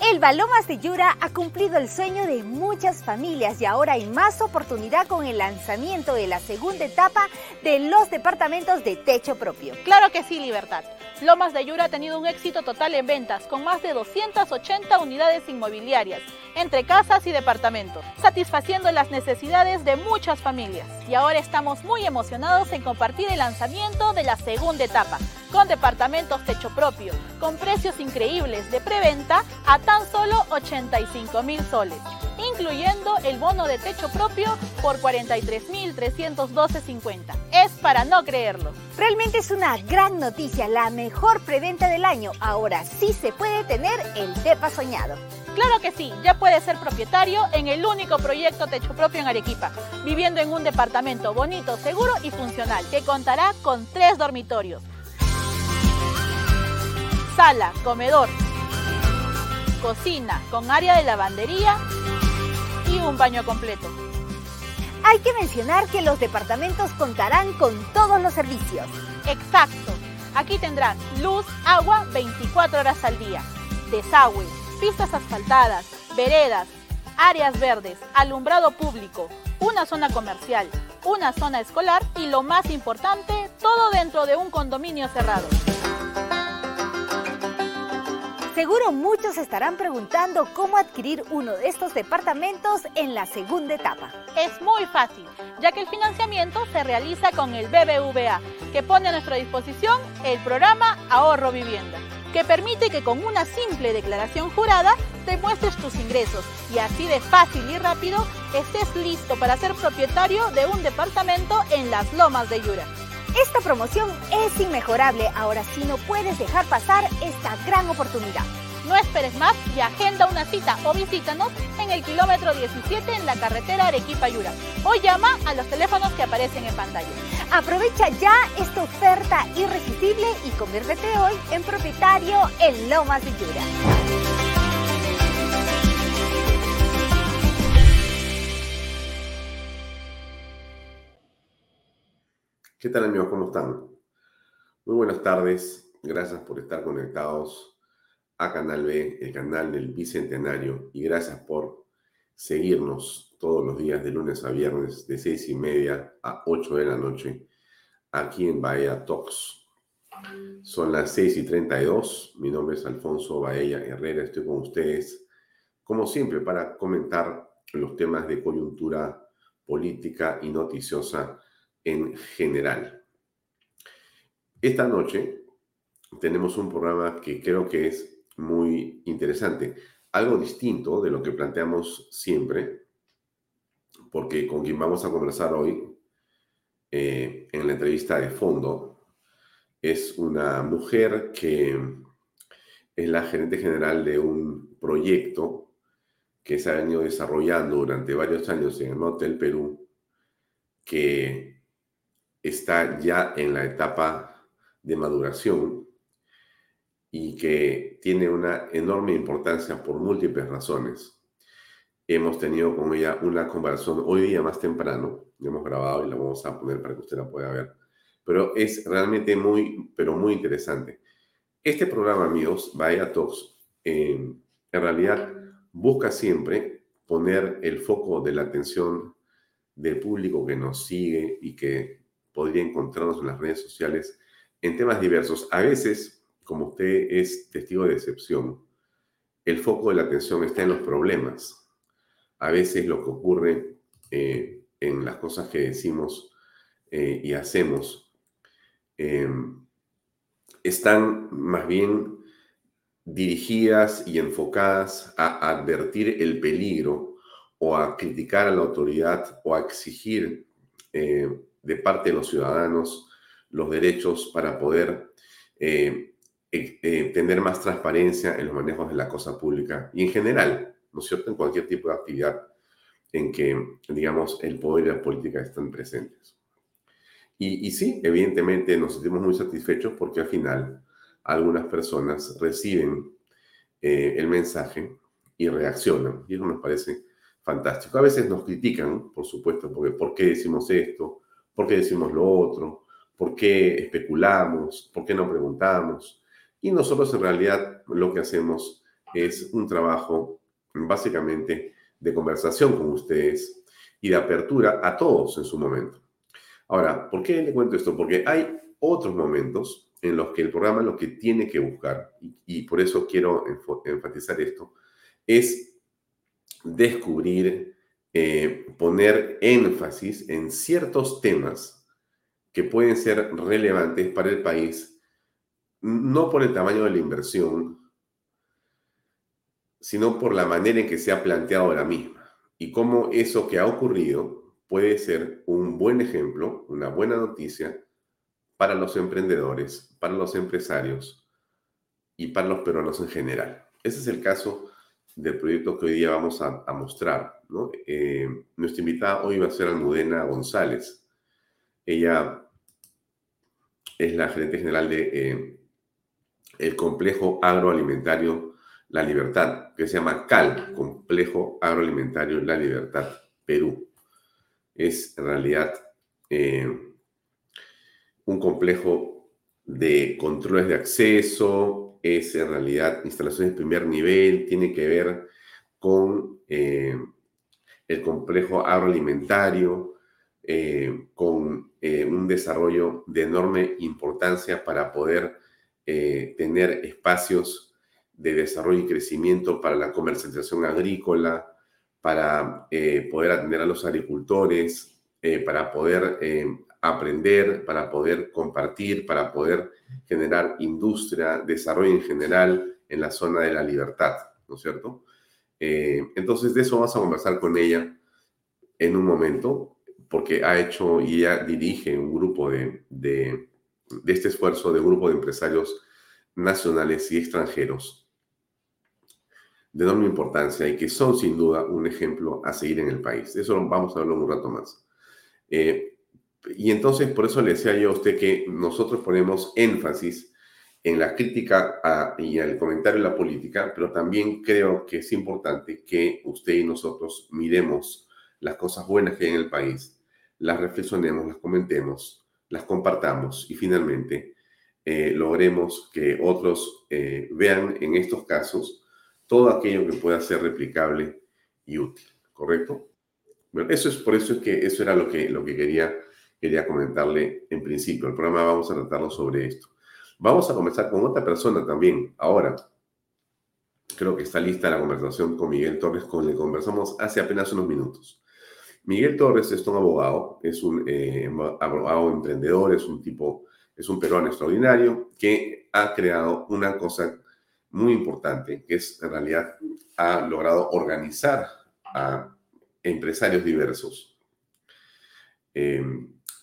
El de Yura ha cumplido el sueño de muchas familias y ahora hay más oportunidad con el lanzamiento de la segunda etapa de los departamentos de techo propio. Claro que sí, Libertad. Lomas de Yura ha tenido un éxito total en ventas, con más de 280 unidades inmobiliarias, entre casas y departamentos, satisfaciendo las necesidades de muchas familias. Y ahora estamos muy emocionados en compartir el lanzamiento de la segunda etapa, con departamentos techo propio, con precios increíbles de preventa a tan solo 85 mil soles, incluyendo el bono de techo propio por 43.312.50. Es para no creerlo. Realmente es una gran noticia, la mejor preventa del año. Ahora sí se puede tener el DEPA soñado. Claro que sí, ya puedes ser propietario en el único proyecto techo propio en Arequipa, viviendo en un departamento bonito, seguro y funcional, que contará con tres dormitorios sala, comedor, cocina con área de lavandería y un baño completo. Hay que mencionar que los departamentos contarán con todos los servicios. Exacto. Aquí tendrán luz, agua 24 horas al día, desagüe, pistas asfaltadas, veredas, áreas verdes, alumbrado público, una zona comercial, una zona escolar y lo más importante, todo dentro de un condominio cerrado. Seguro muchos estarán preguntando cómo adquirir uno de estos departamentos en la segunda etapa. Es muy fácil, ya que el financiamiento se realiza con el BBVA, que pone a nuestra disposición el programa Ahorro Vivienda, que permite que con una simple declaración jurada te muestres tus ingresos y así de fácil y rápido estés listo para ser propietario de un departamento en las lomas de Yura. Esta promoción es inmejorable, ahora sí no puedes dejar pasar esta gran oportunidad. No esperes más y agenda una cita o visítanos en el kilómetro 17 en la carretera Arequipa-Yura o llama a los teléfonos que aparecen en pantalla. Aprovecha ya esta oferta irresistible y conviértete hoy en propietario en Lomas de Yura. ¿Qué tal amigos? ¿Cómo están? Muy buenas tardes. Gracias por estar conectados a Canal B, el canal del Bicentenario, y gracias por seguirnos todos los días de lunes a viernes de seis y media a 8 de la noche aquí en Bahía Talks. Son las 6 y 32. Mi nombre es Alfonso Baella Herrera. Estoy con ustedes, como siempre, para comentar los temas de coyuntura política y noticiosa en general. Esta noche tenemos un programa que creo que es muy interesante, algo distinto de lo que planteamos siempre, porque con quien vamos a conversar hoy eh, en la entrevista de fondo es una mujer que es la gerente general de un proyecto que se ha venido desarrollando durante varios años en el Hotel Perú, que está ya en la etapa de maduración y que tiene una enorme importancia por múltiples razones. hemos tenido con ella una conversación hoy día más temprano, la hemos grabado y la vamos a poner para que usted la pueda ver, pero es realmente muy, pero muy interesante. Este programa, amigos, Vaya Talks, eh, en realidad busca siempre poner el foco de la atención del público que nos sigue y que podría encontrarnos en las redes sociales en temas diversos. A veces, como usted es testigo de excepción, el foco de la atención está en los problemas. A veces lo que ocurre eh, en las cosas que decimos eh, y hacemos em, están más bien dirigidas y enfocadas a advertir el peligro o a criticar a la autoridad o a exigir eh, de parte de los ciudadanos los derechos para poder eh, eh, tener más transparencia en los manejos de la cosa pública y en general, ¿no es cierto?, en cualquier tipo de actividad en que, digamos, el poder y la política están presentes. Y, sí, evidentemente nos sentimos muy satisfechos porque al final algunas personas reciben eh, el mensaje y reaccionan. Y eso nos parece fantástico. A veces nos critican, por supuesto, porque ¿por qué decimos esto? ¿Por qué decimos lo otro? ¿Por qué especulamos? ¿Por qué no preguntamos? Y nosotros en realidad lo que hacemos es un trabajo básicamente de conversación con ustedes y de apertura a todos en su momento. Ahora, ¿por qué le cuento esto? Porque hay otros momentos en los que el programa lo que tiene que buscar, y, por eso quiero enfatizar esto, es descubrir, eh, poner énfasis en ciertos temas que pueden ser relevantes para el país, no por el tamaño de la inversión, sino por la manera en que se ha planteado la misma y cómo eso que ha ocurrido puede ser un buen ejemplo, una buena noticia para los emprendedores, para los empresarios y para los peruanos en general. Ese es el caso del proyecto que hoy día vamos a, mostrar. Eh, nuestra invitada hoy va a ser Almudena González. Ella es la gerente general de eh, el complejo agroalimentario La Libertad, que se llama CAL, Complejo Agroalimentario La Libertad, Perú. Es en realidad eh, un complejo de controles de acceso, es en realidad instalaciones de primer nivel, tiene que ver con eh, el complejo agroalimentario, eh, con eh, un desarrollo de enorme importancia para poder tener espacios de desarrollo y crecimiento para la comercialización agrícola, para poder atender a los agricultores, para poder aprender, para poder compartir, para poder generar industria, desarrollo en general en la zona de la libertad, ¿no es cierto? Eh, entonces de eso vamos a conversar con ella en un momento, porque ha hecho y ella dirige un grupo de, de, este esfuerzo de un grupo de empresarios nacionales y extranjeros de enorme importancia y que son sin duda un ejemplo a seguir en el país. Eso vamos a hablar un rato más. Eh, y entonces, por eso le decía yo a usted que nosotros ponemos énfasis en la crítica y el comentario de la política, pero también creo que es importante que usted y nosotros miremos las cosas buenas que hay en el país, las reflexionemos, las comentemos, las compartamos y finalmente eh, logremos que otros eh, vean en estos casos todo aquello que pueda ser replicable y útil, ¿correcto? Bueno, eso es por eso es que eso era lo que, lo que quería quería comentarle en principio. El programa vamos a tratarlo sobre esto. Vamos a comenzar con otra persona también. Ahora, creo que está lista la conversación con Miguel Torres, con que conversamos hace apenas unos minutos. Miguel Torres es un abogado, es un eh, abogado emprendedor, es un tipo, es un peruano extraordinario que ha creado una cosa muy importante, que es en realidad ha logrado organizar a empresarios diversos. Eh,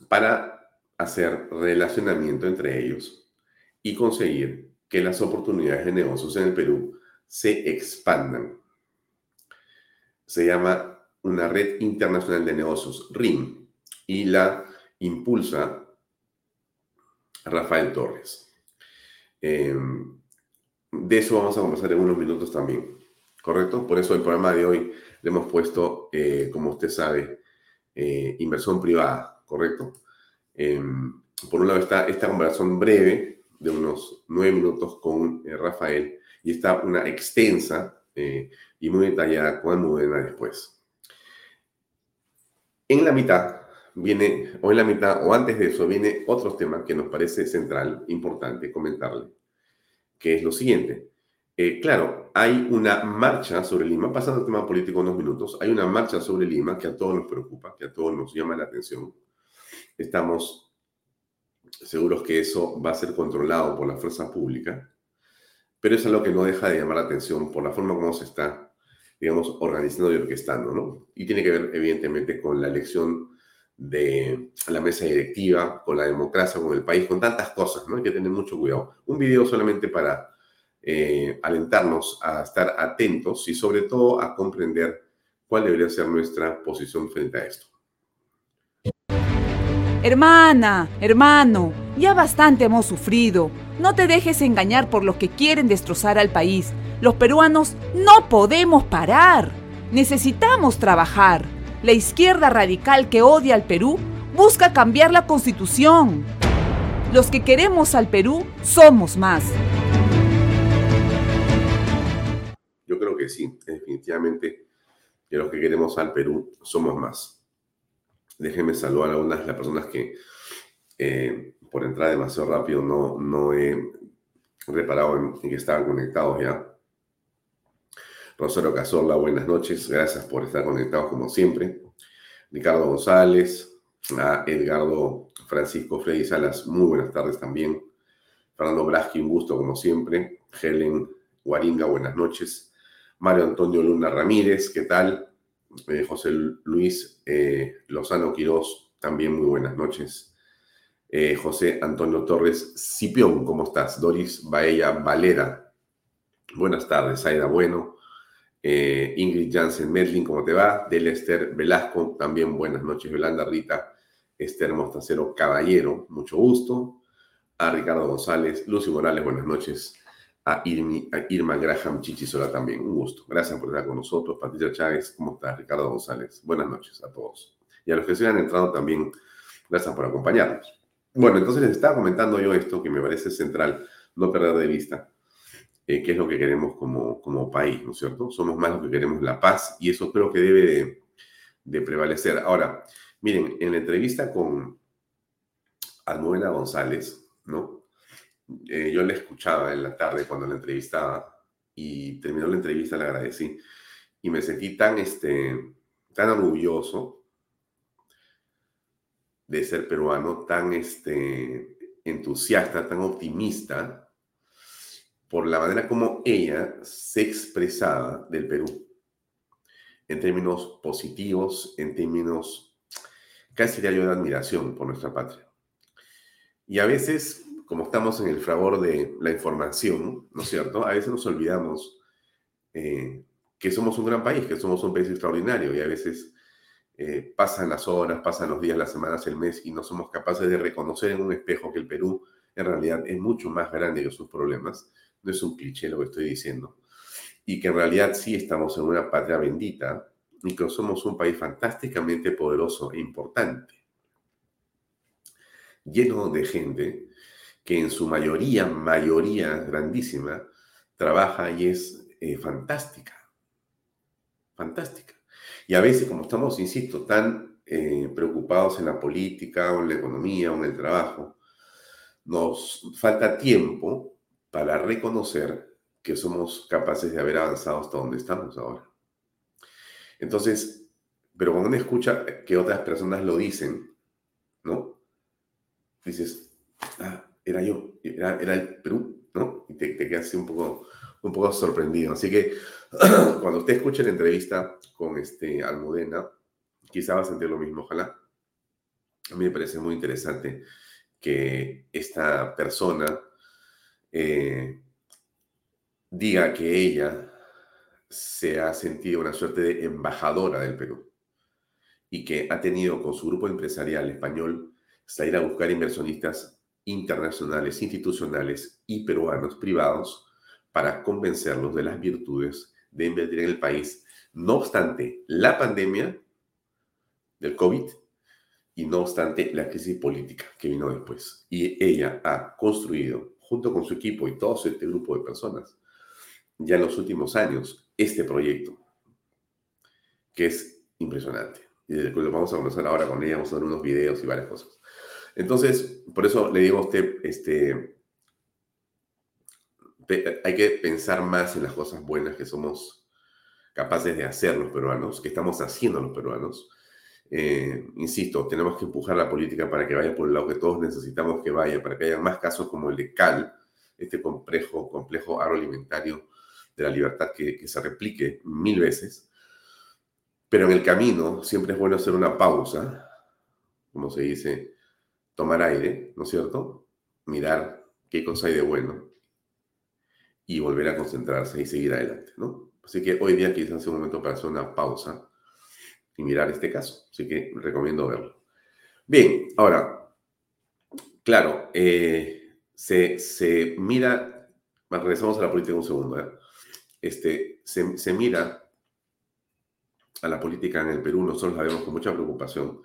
para hacer relacionamiento entre ellos y conseguir que las oportunidades de negocios en el Perú se expandan. Se llama una red internacional de negocios, RIM, y la impulsa Rafael Torres. Em, de eso vamos a conversar en unos minutos también. ¿correcto? Por eso el programa de hoy le hemos puesto, eh, como usted sabe, eh, inversión privada, ¿correcto? Em, por un lado está esta conversación breve de unos nueve minutos con eh, Rafael y está una extensa y muy detallada con Almudena después. En la mitad viene, o en la mitad, o antes de eso, viene otro tema que nos parece central, importante comentarle, que es lo siguiente. Eh, claro, hay una marcha sobre Lima, pasando al tema político unos minutos, hay una marcha sobre Lima que a todos nos preocupa, que a todos nos llama la atención. Estamos seguros que eso va a ser controlado por la fuerza pública, pero es algo que no deja de llamar la atención por la forma como se está, digamos, organizando y orquestando, ¿no? Y tiene que ver, evidentemente, con la elección de la mesa directiva, con la democracia, con el país, con tantas cosas, ¿no? Hay que tener mucho cuidado. Un video solamente para eh, alentarnos a estar atentos y sobre todo a comprender cuál debería ser nuestra posición frente a esto. Hermana, hermano, ya bastante hemos sufrido. No te dejes engañar por los que quieren destrozar al país. Los peruanos no podemos parar. Necesitamos trabajar. La izquierda radical que odia al Perú busca cambiar la constitución. Los que queremos al Perú somos más. sí, definitivamente que los que queremos al Perú somos más. Déjenme saludar a algunas de las personas que eh, por entrar demasiado rápido no, no he reparado en, que estaban conectados ya. Rosario Cazorla, buenas noches, gracias por estar conectados como siempre. Ricardo González, a Edgardo Francisco Freddy Salas, muy buenas tardes también. Fernando Braschi, un gusto como siempre. Helen Guaringa, buenas noches. Mario Antonio Luna Ramírez, ¿qué tal? Eh, José Luis eh, Lozano Quirós, también muy buenas noches. Eh, José Antonio Torres Cipión, ¿cómo estás? Doris Baella Valera, buenas tardes. Aida Bueno, Ingrid Jansen Medlin, ¿cómo te va? Delester Velasco, también buenas noches. Yolanda Rita, Esther Mostacero Caballero, mucho gusto. A Ricardo González, Lucy Morales, buenas noches a, Irma Graham Chichisola también. Un gusto. Gracias por estar con nosotros. Patricia Chávez, ¿cómo estás? Ricardo González. Buenas noches a todos. Y a los que se han entrado también, gracias por acompañarnos. Bueno, entonces les estaba comentando yo esto que me parece central, no perder de vista, eh, qué es lo que queremos como, como país, ¿no es cierto? Somos más los que queremos la paz y eso creo que debe de, de prevalecer. Ahora, miren, en la entrevista con Almudena González, ¿no? Eh, yo le escuchaba en la tarde cuando la entrevistaba y terminó la entrevista, le agradecí y me sentí tan, este, tan orgulloso de ser peruano, tan este, entusiasta, tan optimista por la manera como ella se expresaba del Perú en términos positivos, en términos casi de admiración por nuestra patria. Y a veces como estamos en el fragor de la información, ¿no es cierto? A veces nos olvidamos eh, que somos un gran país, que somos un país extraordinario y a veces eh, pasan las horas, pasan los días, las semanas, el mes y no somos capaces de reconocer en un espejo que el Perú en realidad es mucho más grande que sus problemas. No es un cliché lo que estoy diciendo. Y que en realidad sí estamos en una patria bendita y que somos un país fantásticamente poderoso e importante. Lleno de gente que en su mayoría, mayoría grandísima, trabaja y es eh, fantástica. Fantástica. Y a veces, como estamos, insisto, tan eh, preocupados en la política o en la economía o en el trabajo, nos falta tiempo para reconocer que somos capaces de haber avanzado hasta donde estamos ahora. Entonces, pero cuando uno escucha que otras personas lo dicen, ¿no? Dices, ah, era yo, era, era el Perú, ¿no? Y te, quedas así un poco, un poco sorprendido. Así que cuando usted escuche la entrevista con este Almudena, quizá va a sentir lo mismo, ojalá. A mí me parece muy interesante que esta persona eh, diga que ella se ha sentido una suerte de embajadora del Perú y que ha tenido con su grupo empresarial español salir a buscar inversionistas internacionales, institucionales y peruanos privados para convencerlos de las virtudes de invertir en el país, no obstante la pandemia del COVID y no obstante la crisis política que vino después. Y ella ha construido, junto con su equipo y todo este grupo de personas, ya en los últimos años, este proyecto, que es impresionante. Y lo vamos a conversar ahora con ella, vamos a ver unos videos y varias cosas. Entonces, por eso le digo a usted, este, hay que pensar más en las cosas buenas que somos capaces de hacer los peruanos, que estamos haciendo los peruanos. Eh, insisto, tenemos que empujar la política para que vaya por el lado que todos necesitamos que vaya, para que haya más casos como el de Cal, este complejo, complejo agroalimentario de la libertad que, que se replique mil veces. Pero en el camino siempre es bueno hacer una pausa, como se dice, tomar aire, ¿no es cierto? Mirar qué cosa hay de bueno y volver a concentrarse y seguir adelante, ¿no? Así que hoy día quizás sea un momento para hacer una pausa y mirar este caso. Así que recomiendo verlo. Bien, ahora, claro, eh, se, se, mira, regresamos a la política un segundo, ¿eh? este, se, se, mira a la política en el Perú, nosotros la vemos con mucha preocupación,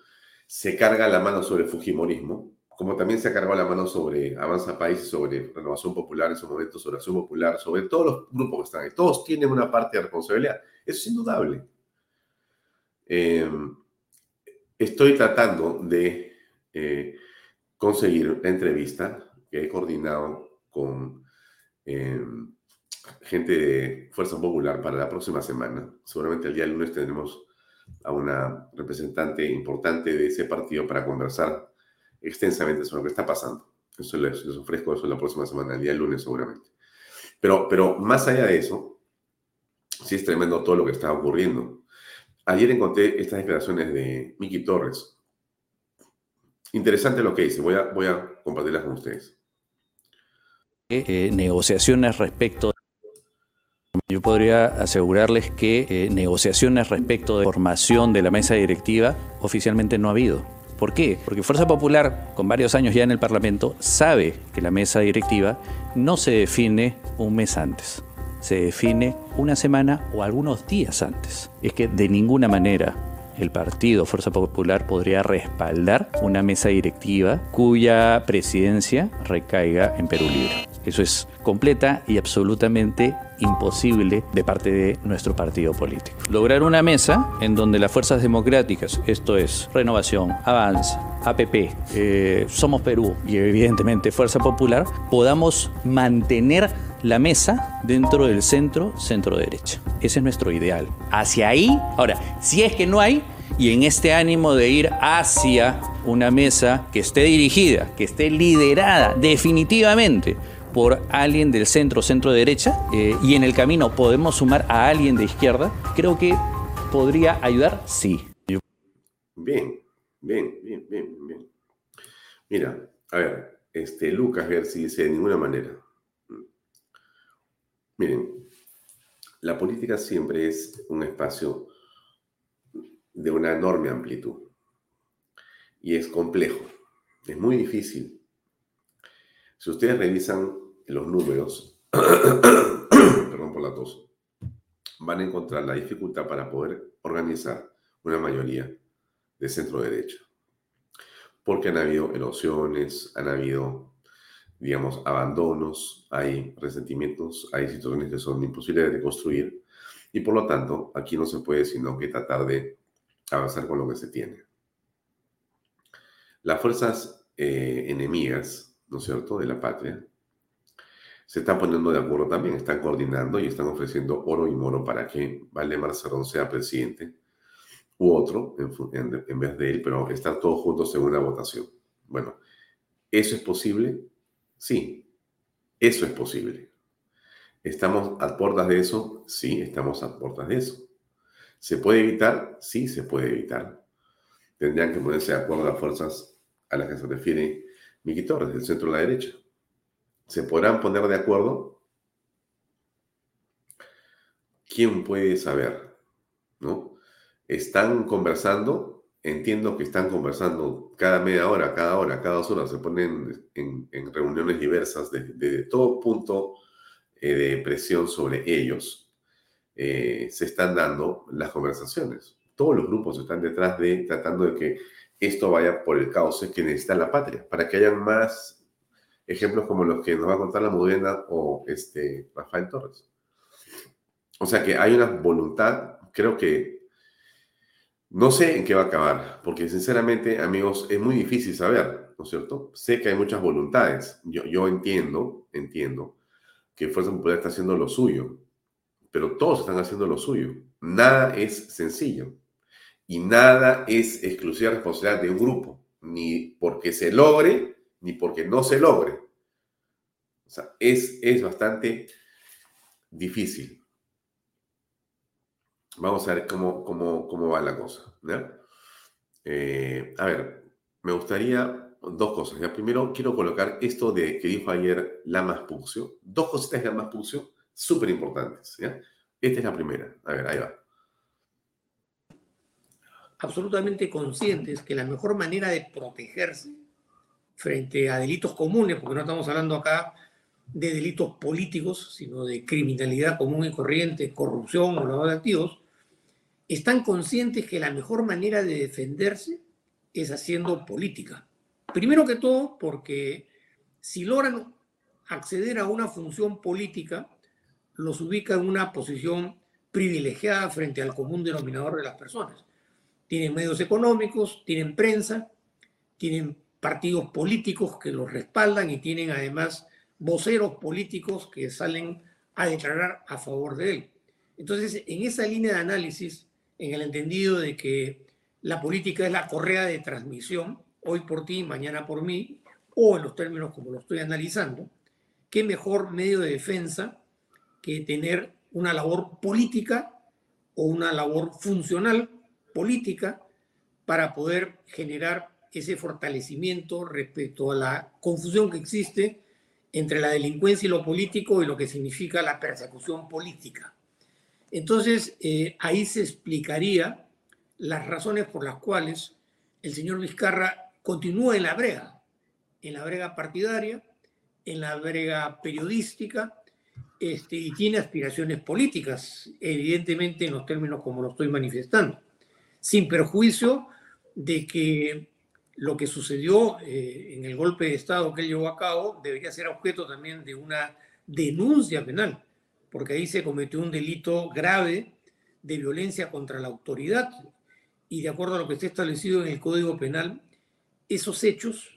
se carga la mano sobre Fujimorismo, como también se cargado la mano sobre Avanza País, sobre Renovación Popular en su momento, sobre Acción Popular, sobre todos los grupos que están ahí. Todos tienen una parte de responsabilidad. Eso es indudable. Em, estoy tratando de eh, conseguir una entrevista que he coordinado con em, gente de Fuerza Popular para la próxima semana. Seguramente el día lunes tendremos a una representante importante de ese partido para conversar extensamente sobre lo que está pasando. Eso les, ofrezco eso la próxima semana, el día lunes seguramente. Pero, pero más allá de eso, sí es tremendo todo lo que está ocurriendo. Ayer encontré estas declaraciones de Miki Torres. Interesante lo que dice, voy a, voy a compartirlas con ustedes. Negociaciones respecto yo podría asegurarles que eh, negociaciones respecto de formación de la mesa directiva oficialmente no ha habido. ¿Por qué? Porque Fuerza Popular, con varios años ya en el Parlamento, sabe que la mesa directiva no se define un mes antes, se define una semana o algunos días antes. Es que de ninguna manera el partido Fuerza Popular podría respaldar una mesa directiva cuya presidencia recaiga en Perú Libre. Eso es completa y absolutamente imposible de parte de nuestro partido político. Lograr una mesa en donde las fuerzas democráticas, esto es Renovación, Avance, APP, eh, Somos Perú y evidentemente Fuerza Popular, podamos mantener la mesa dentro del centro, centro derecha. Ese es nuestro ideal. Hacia ahí, ahora, si es que no hay, y en este ánimo de ir hacia una mesa que esté dirigida, que esté liderada definitivamente por alguien del centro, centro derecha, eh, y en el camino podemos sumar a alguien de izquierda, creo que podría ayudar, sí. Bien, bien, bien, bien, bien. Mira, a ver, este, Lucas si dice de ninguna manera. Miren, la política siempre es un espacio de una enorme amplitud y es complejo, es muy difícil si ustedes revisan los números, perdón por la tos, van a encontrar la dificultad para poder organizar una mayoría de centro derecha. Porque han habido erosiones, han habido, digamos, abandonos, hay resentimientos, hay situaciones que son imposibles de construir y por lo tanto aquí no se puede sino que tratar de avanzar con lo que se tiene. Las fuerzas eh, enemigas ¿no es cierto?, de la patria, se están poniendo de acuerdo también, están coordinando y están ofreciendo oro y moro para que Valdemar Cerrón sea presidente u otro en, en, vez de él, pero están todos juntos en una votación. Bueno, ¿eso es posible? Sí, eso es posible. ¿Estamos a puertas de eso? Sí, estamos a puertas de eso. ¿Se puede evitar? Sí, se puede evitar. Tendrían que ponerse de acuerdo las fuerzas a las que se refiere Miki Torres, del centro de la derecha. ¿Se podrán poner de acuerdo? ¿Quién puede saber? ¿No? Están conversando, entiendo que están conversando cada media hora, cada hora, cada dos horas, se ponen en, reuniones diversas de, todo punto eh, de presión sobre ellos. eh, se están dando las conversaciones. Todos los grupos están detrás de tratando de que esto vaya por el cauce que necesita la patria, para que hayan más ejemplos como los que nos va a contar la Mudena o este, Rafael Torres. O sea que hay una voluntad, creo que no sé en qué va a acabar, porque sinceramente, amigos, es muy difícil saber, ¿no es cierto? Sé que hay muchas voluntades. Yo, yo entiendo, entiendo que Fuerza Popular está haciendo lo suyo, pero todos están haciendo lo suyo. Nada es sencillo y nada es exclusiva responsabilidad de un grupo, ni porque se logre, ni porque no se logre. O sea, es, es bastante difícil. Vamos a ver cómo, cómo, cómo va la cosa. Eh, a ver, me gustaría dos cosas. Ya primero quiero colocar esto de que dijo ayer Lamas Pucio. Dos cositas de Lamas Pucio súper importantes. Esta es la primera. A ver, ahí va absolutamente conscientes que la mejor manera de protegerse frente a delitos comunes, porque no estamos hablando acá de delitos políticos, sino de criminalidad común y corriente, corrupción o lavado de activos, están conscientes que la mejor manera de defenderse es haciendo política. Primero que todo, porque si logran acceder a una función política, los ubica en una posición privilegiada frente al común denominador de las personas tienen medios económicos, tienen prensa, tienen partidos políticos que los respaldan y tienen además voceros políticos que salen a declarar a favor de él. Entonces, en esa línea de análisis, en el entendido de que la política es la correa de transmisión, hoy por ti, mañana por mí, o en los términos como lo estoy analizando, qué mejor medio de defensa que tener una labor política o una labor funcional política para poder generar ese fortalecimiento respecto a la confusión que existe entre la delincuencia y lo político y lo que significa la persecución política. Entonces, eh, ahí se explicaría las razones por las cuales el señor Vizcarra continúa en la brega, en la brega partidaria, en la brega periodística, este, y tiene aspiraciones políticas, evidentemente en los términos como lo estoy manifestando sin perjuicio de que lo que sucedió eh, en el golpe de Estado que él llevó a cabo debería ser objeto también de una denuncia penal, porque ahí se cometió un delito grave de violencia contra la autoridad y de acuerdo a lo que está establecido en el Código Penal, esos hechos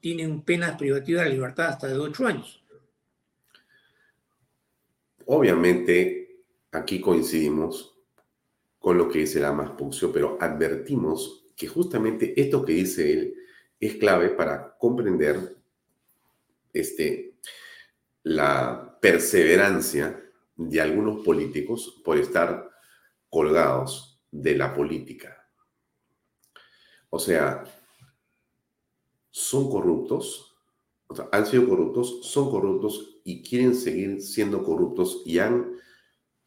tienen penas privativas de libertad hasta de ocho años. Obviamente, aquí coincidimos con lo que dice la más Pucio, pero advertimos que justamente esto que dice él es clave para comprender este, la perseverancia de algunos políticos por estar colgados de la política. O sea, son corruptos, han sido corruptos, son corruptos y quieren seguir siendo corruptos y han,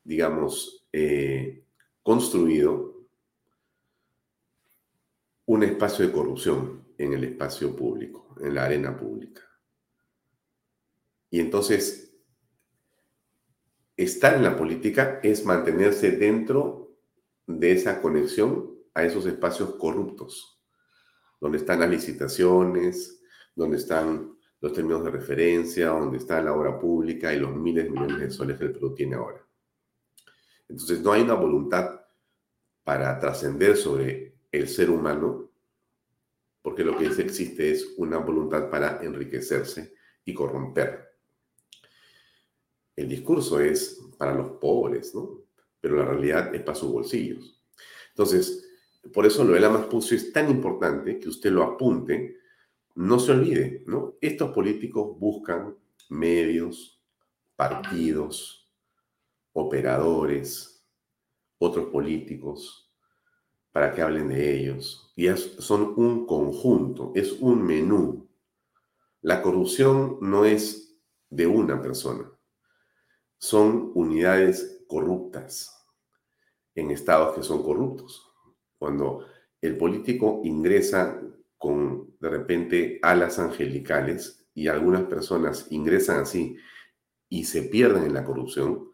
digamos, eh, construido un espacio de corrupción en el espacio público, en la arena pública. Y entonces, estar en la política es mantenerse dentro de esa conexión a esos espacios corruptos, donde están las licitaciones, donde están los términos de referencia, donde está la obra pública y los miles de millones de soles que el Perú tiene ahora. Entonces no hay una voluntad para trascender sobre el ser humano, porque lo que existe es una voluntad para enriquecerse y corromper. El discurso es para los pobres, ¿no? Pero la realidad es para sus bolsillos. Entonces, por eso lo de la más es tan importante que usted lo apunte, no se olvide, ¿no? Estos políticos buscan medios, partidos, operadores, otros políticos, para que hablen de ellos. Y son un conjunto, es un menú. La corrupción no es de una persona, son unidades corruptas en estados que son corruptos. Cuando el político ingresa con de repente alas angelicales y algunas personas ingresan así y se pierden en la corrupción,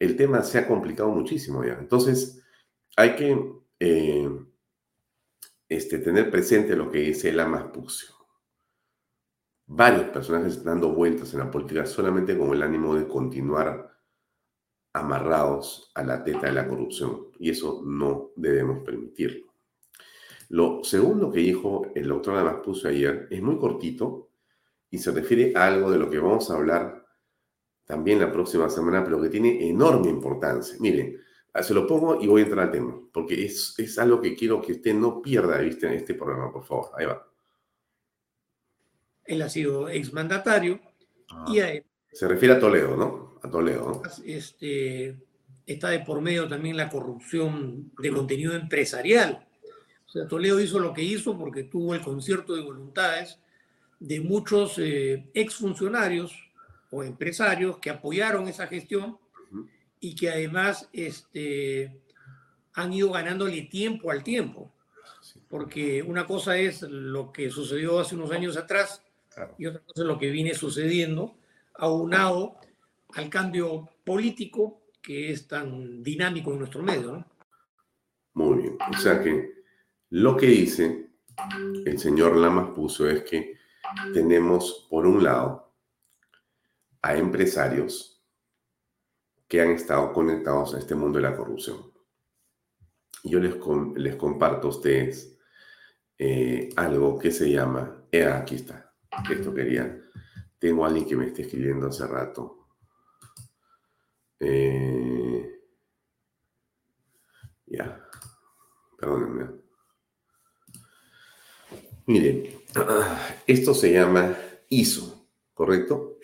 el tema se ha complicado muchísimo ya. Entonces, hay que eh, este, tener presente lo que dice el Amaspucio. Varios personajes están dando vueltas en la política solamente con el ánimo de continuar amarrados a la teta de la corrupción. Y eso no debemos permitirlo. Lo segundo que dijo el doctor Amaspucio ayer es muy cortito y se refiere a algo de lo que vamos a hablar también la próxima semana, pero que tiene enorme importancia. Miren, ah, se lo pongo y voy a entrar al tema, porque es, es algo que quiero que usted no pierda de vista en este programa, por favor. Ahí va. Él ha sido exmandatario ah. y a Se refiere a Toledo, ¿no? A Toledo, ¿no? Este, está de por medio también la corrupción de contenido empresarial. O sea, Toledo hizo lo que hizo porque tuvo el concierto de voluntades de muchos eh, exfuncionarios o empresarios que apoyaron esa gestión y que además este, han ido ganándole tiempo al tiempo. Porque una cosa es lo que sucedió hace unos años atrás y otra cosa es lo que viene sucediendo, aunado al cambio político que es tan dinámico en nuestro medio. ¿no? Muy bien. O sea que lo que dice el señor Lamas puso es que tenemos, por un lado, a empresarios que han estado conectados a este mundo de la corrupción. Yo les, comparto a ustedes eh, algo que se llama, eh, aquí está, esto quería, tengo a alguien que me está escribiendo hace rato. Eh, ya, perdónenme. Miren, esto se llama ISO, ¿correcto?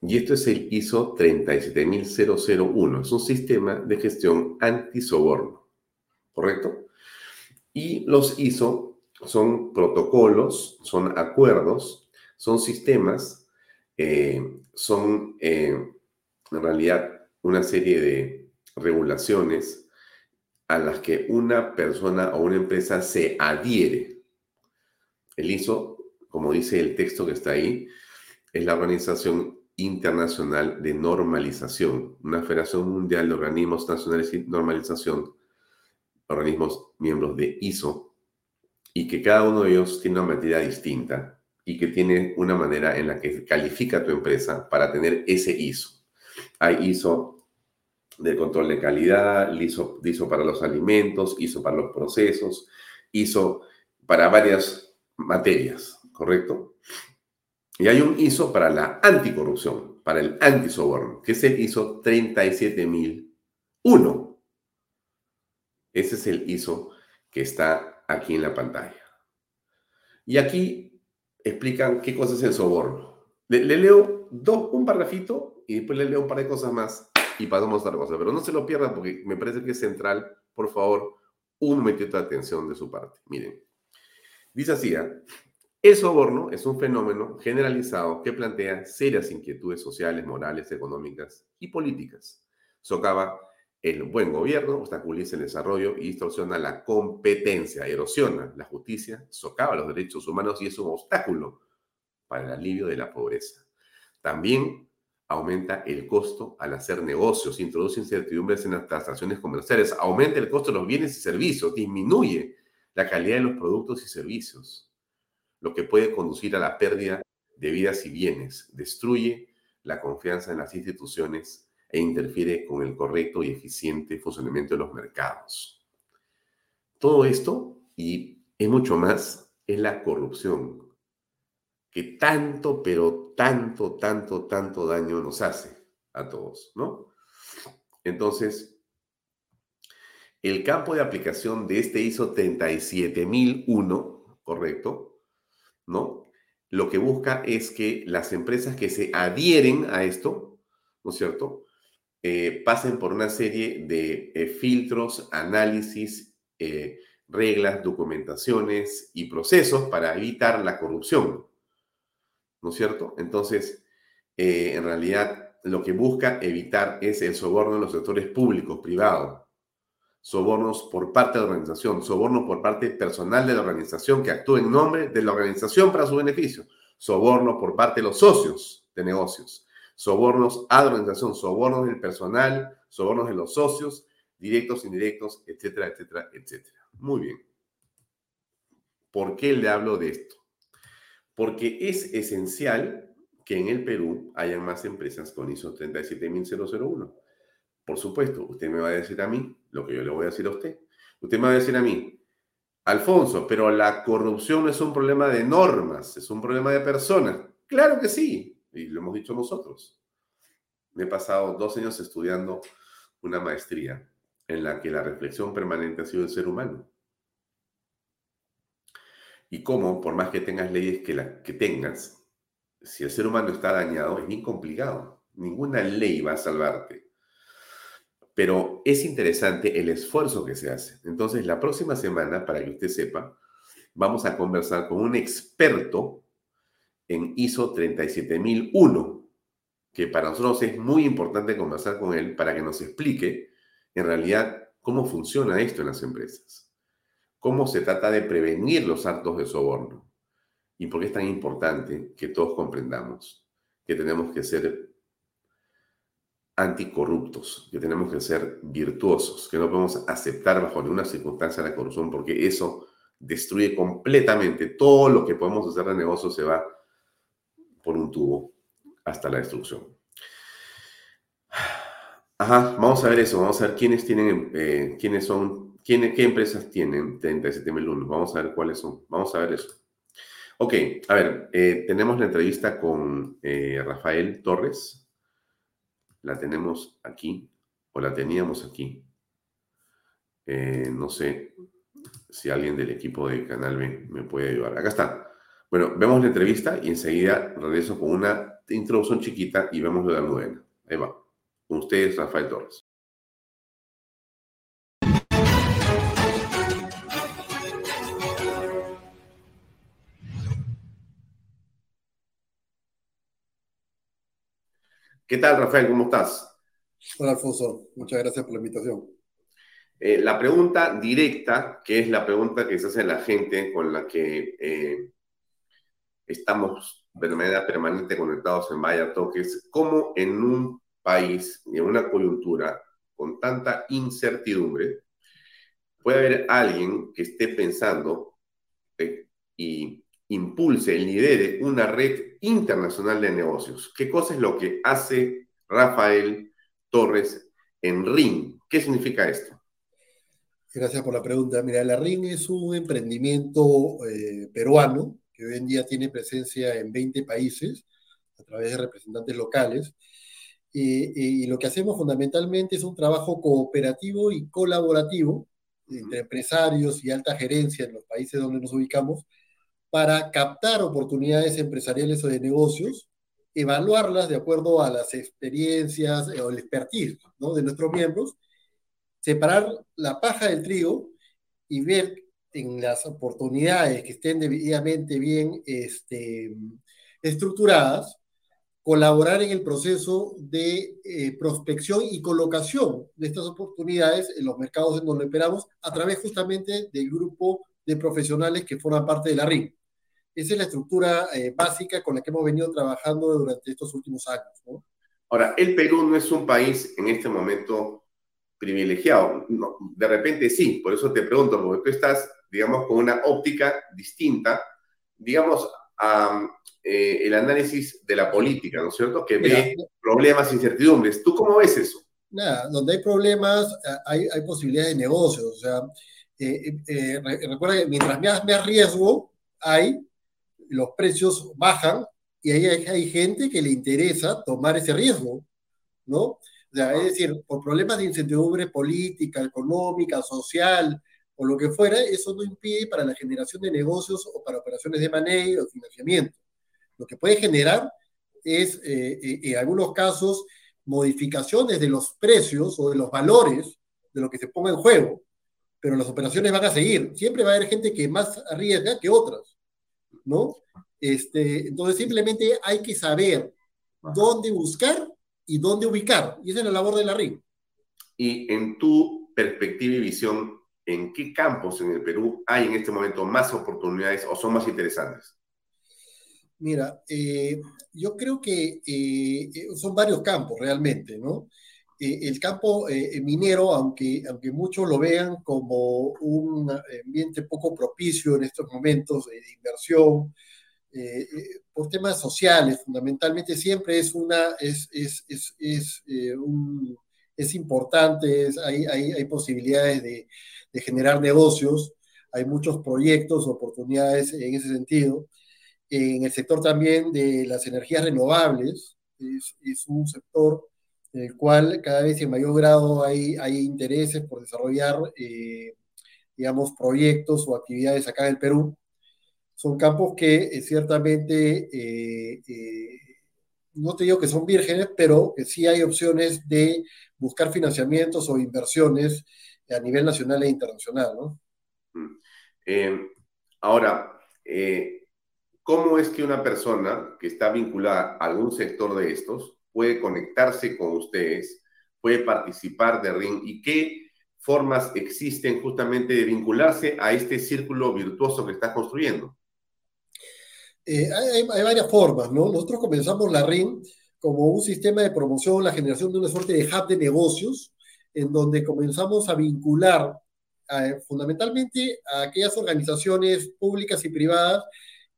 Y esto es el ISO 37001. Es un sistema de gestión antisoborno. ¿Correcto? Y los ISO son protocolos, son acuerdos, son sistemas, eh, son eh, en realidad una serie de regulaciones a las que una persona o una empresa se adhiere. El ISO, como dice el texto que está ahí, es la organización internacional de normalización, una Federación Mundial de Organismos Nacionales de Normalización, organismos miembros de ISO, y que cada uno de ellos tiene una materia distinta y que tiene una manera en la que califica tu empresa para tener ese ISO. Hay ISO de control de calidad, ISO, ISO para los alimentos, ISO para los procesos, ISO para varias materias, ¿correcto? Y hay un ISO para la anticorrupción, para el antisoborno, que es el ISO 37001. Ese es el ISO que está aquí en la pantalla. Y aquí explican qué cosa es el soborno. Le, leo dos, un parrafito y después le leo un par de cosas más y pasamos a otra cosa. Pero no se lo pierdan porque me parece que es central. Por favor, un momentito de atención de su parte. Miren. Dice así, ¿eh? El soborno es un fenómeno generalizado que plantea serias inquietudes sociales, morales, económicas y políticas. Socava el buen gobierno, obstaculiza el desarrollo y distorsiona la competencia, erosiona la justicia, socava los derechos humanos y es un obstáculo para el alivio de la pobreza. También aumenta el costo al hacer negocios, introduce incertidumbres en las transacciones comerciales, aumenta el costo de los bienes y servicios, disminuye la calidad de los productos y servicios lo que puede conducir a la pérdida de vidas y bienes, destruye la confianza en las instituciones e interfiere con el correcto y eficiente funcionamiento de los mercados. Todo esto y es mucho más es la corrupción, que tanto, pero tanto, tanto, tanto daño nos hace a todos, ¿no? Entonces, el campo de aplicación de este ISO 37001, ¿correcto? ¿no? Lo que busca es que las empresas que se adhieren a esto, ¿no es cierto?, eh, pasen por una serie de eh, filtros, análisis, eh, reglas, documentaciones y procesos para evitar la corrupción, ¿no es cierto? Entonces, en realidad, lo que busca evitar es el soborno en los sectores públicos, privados, sobornos por parte de la organización, soborno por parte personal de la organización que actúa en nombre de la organización para su beneficio, soborno por parte de los socios de negocios, sobornos a la sobornos del personal, sobornos de los socios, directos, indirectos, etcétera, etcétera, etcétera. Muy bien. ¿Por qué le hablo de esto? Porque es esencial que en el Perú haya más empresas con ISO 37001. Por supuesto, usted me va a decir a mí lo que yo le voy a decir a usted. Usted me va a decir a mí, Alfonso, pero la corrupción no es un problema de normas, es un problema de personas. Claro que sí, y lo hemos dicho nosotros. Me he pasado dos años estudiando una maestría en la que la reflexión permanente ha sido el ser humano. Y cómo, por más que tengas leyes que, que tengas, si el ser humano está dañado, es bien complicado. Ninguna ley va a salvarte. Pero es interesante el esfuerzo que se hace. Entonces, la próxima semana, para que usted sepa, vamos a conversar con un experto en ISO 37001, que para nosotros es muy importante conversar con él para que nos explique en realidad cómo funciona esto en las empresas, cómo se trata de prevenir los actos de soborno. Y por qué es tan importante que todos comprendamos que tenemos que ser anticorruptos, que tenemos que ser virtuosos, que no podemos aceptar bajo ninguna circunstancia la corrupción porque eso destruye completamente todo lo que podemos hacer de negocio se va por un tubo hasta la destrucción. Ajá, vamos a ver eso, vamos a ver quiénes tienen, eh, quiénes son, quiénes, qué empresas tienen 37.001, vamos a ver cuáles son, vamos a ver eso. Ok, a ver, eh, tenemos la entrevista con eh, Rafael Torres, la tenemos aquí, o la teníamos aquí. no sé si alguien del equipo de Canal B me puede ayudar. Acá está. Bueno, vemos la entrevista y enseguida regreso con una introducción chiquita y vemos lo de Almudena. Ahí va. Con ustedes, Rafael Torres. ¿Qué tal, Rafael? ¿Cómo estás? Hola, Alfonso. Muchas gracias por la invitación. Eh, la pregunta directa, que es la pregunta que se hace la gente con la que eh, estamos de manera permanente conectados en Vaya Toques, ¿cómo en un país en una coyuntura con tanta incertidumbre, puede haber alguien que esté pensando eh, y impulse, lidere una red internacional de negocios. ¿Qué cosa es lo que hace Rafael Torres en RIN? ¿Qué significa esto? Gracias por la pregunta. Mira, la RIN es un emprendimiento eh, peruano que hoy en día tiene presencia en 20 países a través de representantes locales y lo que hacemos fundamentalmente es un trabajo cooperativo y colaborativo entre empresarios y alta gerencia en los países donde nos ubicamos para captar oportunidades empresariales o de negocios, evaluarlas de acuerdo a las experiencias o el expertise ¿no? de nuestros miembros, separar la paja del trigo y ver en las oportunidades que estén debidamente bien este, estructuradas, colaborar en el proceso de eh, prospección y colocación de estas oportunidades en los mercados en donde operamos a través justamente del grupo de profesionales que forman parte de la RIM. Esa es la estructura eh, básica con la que hemos venido trabajando durante estos últimos años. Ahora, el Perú no es un país en este momento privilegiado. de repente sí, por eso te pregunto, porque tú estás, digamos, con una óptica distinta, digamos, a eh, el análisis de la política, ¿no es cierto? Que ve problemas, incertidumbres. ¿Tú cómo ves eso? Nada, donde hay problemas eh, hay, hay posibilidades de negocios. O sea, eh, recuerda que mientras más, más, riesgo hay, los precios bajan y ahí hay, hay, gente que le interesa tomar ese riesgo, ¿no? O sea, es decir, por problemas de incertidumbre política, económica, social, o lo que fuera, eso no impide para la generación de negocios o para operaciones de manejo o financiamiento. Lo que puede generar es, eh, eh, en algunos casos, modificaciones de los precios o de los valores de lo que se ponga en juego, pero las operaciones van a seguir. Siempre va a haber gente que más arriesga que otras, ¿no? Este, entonces simplemente hay que saber dónde buscar y dónde ubicar. Y esa es la labor de la RIM. Y en tu perspectiva y visión, ¿en qué campos en el Perú hay en este momento más oportunidades o son más interesantes? Mira, eh, yo creo que eh, son varios campos realmente, ¿no? el campo minero, aunque, aunque muchos lo vean como un ambiente poco propicio en estos momentos de inversión, por temas sociales, fundamentalmente siempre es una, es, es, es, es, un, es importante, hay, hay, hay, posibilidades de, de, generar negocios, hay muchos proyectos, oportunidades en ese sentido. En el sector también de las energías renovables, es, es un sector en el cual cada vez en mayor grado hay, hay intereses por desarrollar, eh, digamos, proyectos o actividades acá en el Perú. Son campos que eh, ciertamente, eh, no te digo que son vírgenes, pero que sí hay opciones de buscar financiamientos o inversiones a nivel nacional e internacional, ¿no? Mm. ahora, ¿cómo es que una persona que está vinculada a algún sector de estos puede conectarse con ustedes, puede participar de RING y qué formas existen justamente de vincularse a este círculo virtuoso que estás construyendo? Eh, hay, varias formas, ¿no? Nosotros comenzamos la RIN como un sistema de promoción, la generación de una suerte de hub de negocios, en donde comenzamos a vincular fundamentalmente a aquellas organizaciones públicas y privadas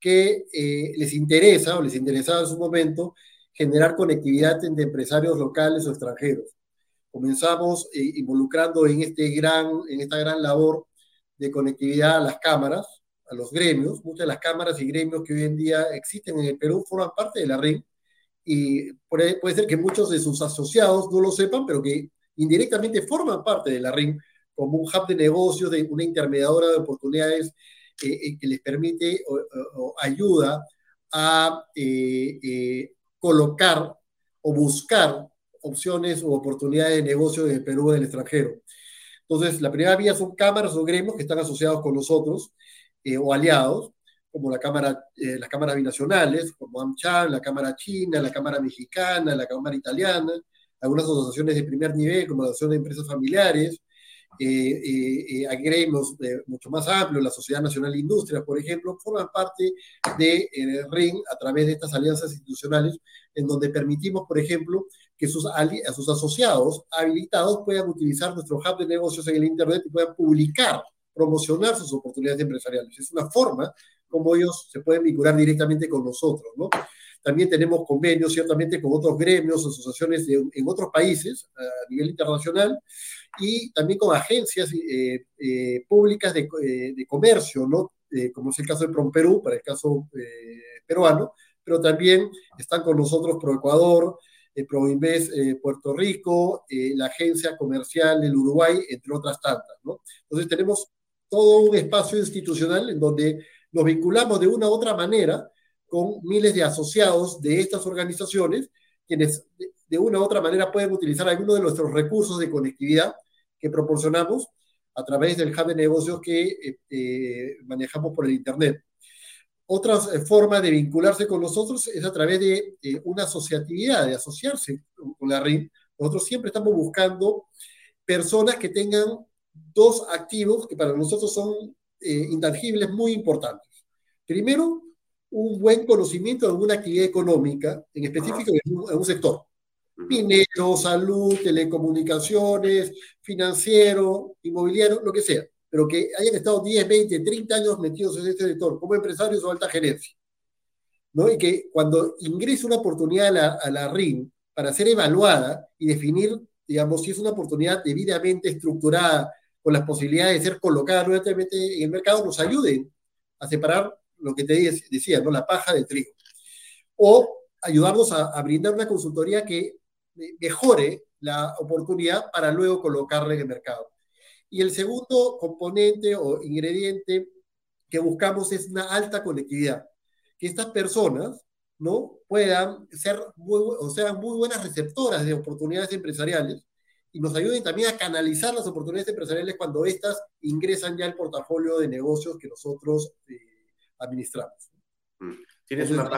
que eh, les interesa o les interesaba en su momento generar conectividad entre empresarios locales o extranjeros. Comenzamos eh, involucrando en, este gran, en esta gran labor de conectividad a las cámaras, a los gremios. Muchas de las cámaras y gremios que hoy en día existen en el Perú forman parte de la RIN y puede, ser que muchos de sus asociados no lo sepan, pero que indirectamente forman parte de la RIN como un hub de negocios, de una intermediadora de oportunidades eh, eh, que les permite o, ayuda a eh, colocar o buscar opciones o oportunidades de negocio el Perú o en el extranjero. Entonces, la primera vía son cámaras o gremios que están asociados con nosotros eh, o aliados, como la cámara, eh, las cámaras binacionales, como AmCham, la Cámara China, la Cámara Mexicana, la Cámara Italiana, algunas asociaciones de primer nivel, como la Asociación de Empresas Familiares, eh, eh, gremios mucho más amplios, la Sociedad Nacional de Industrias, por ejemplo, forman parte de RING a través de estas alianzas institucionales, en donde permitimos, por ejemplo, que sus, a sus asociados habilitados puedan utilizar nuestro hub de negocios en el Internet y puedan publicar, promocionar sus oportunidades empresariales. Es una forma como ellos se pueden vincular directamente con nosotros, ¿no? También tenemos convenios, ciertamente, con otros gremios, asociaciones en otros países a nivel internacional y también con agencias eh, eh, públicas de, eh, de, comercio, ¿no? como es el caso de PromPerú, para el caso peruano, pero también están con nosotros ProEcuador, ProInvest Puerto Rico, la Agencia Comercial del Uruguay, entre otras tantas, ¿no? Entonces tenemos todo un espacio institucional en donde nos vinculamos de una u otra manera con miles de asociados de estas organizaciones, quienes de una u otra manera pueden utilizar algunos de nuestros recursos de conectividad que proporcionamos a través del hub de negocios que eh, eh, manejamos por el Internet. Otra eh, forma de vincularse con nosotros es a través de una asociatividad, de asociarse con la RIM. Nosotros siempre estamos buscando personas que tengan dos activos que para nosotros son intangibles muy importantes. Primero, un buen conocimiento de alguna actividad económica, en específico en un, sector. Minero, salud, telecomunicaciones, financiero, inmobiliario, lo que sea. Pero que hayan estado 10, 20, 30 años metidos en este sector como empresarios o alta gerencia. ¿no? Y que cuando ingrese una oportunidad a la, a la RIN para ser evaluada y definir, digamos, si es una oportunidad debidamente estructurada con las posibilidades de ser colocada nuevamente en el mercado, nos ayuden a separar lo que te decía, ¿no? La paja del trigo. O ayudarnos a, brindar una consultoría que mejore la oportunidad para luego colocarla en el mercado. Y el segundo componente o ingrediente que buscamos es una alta conectividad. Que estas personas ¿no? puedan ser muy, o sean muy buenas receptoras de oportunidades empresariales y nos ayuden también a canalizar las oportunidades empresariales cuando éstas ingresan ya al portafolio de negocios que nosotros eh, administramos. Mm. Tienes una,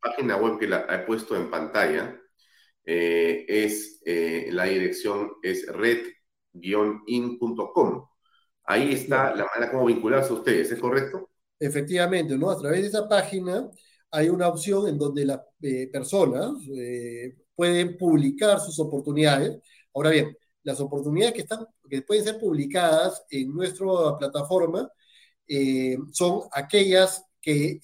página, web que la he puesto en pantalla. Eh, es eh, la dirección es red-in.com. Ahí está la manera como vincularse a ustedes, ¿es correcto? Efectivamente, ¿no? A través de esa página hay una opción en donde las eh, personas eh, pueden publicar sus oportunidades. Ahora bien, las oportunidades que, están, que pueden ser publicadas en nuestra plataforma eh, son aquellas que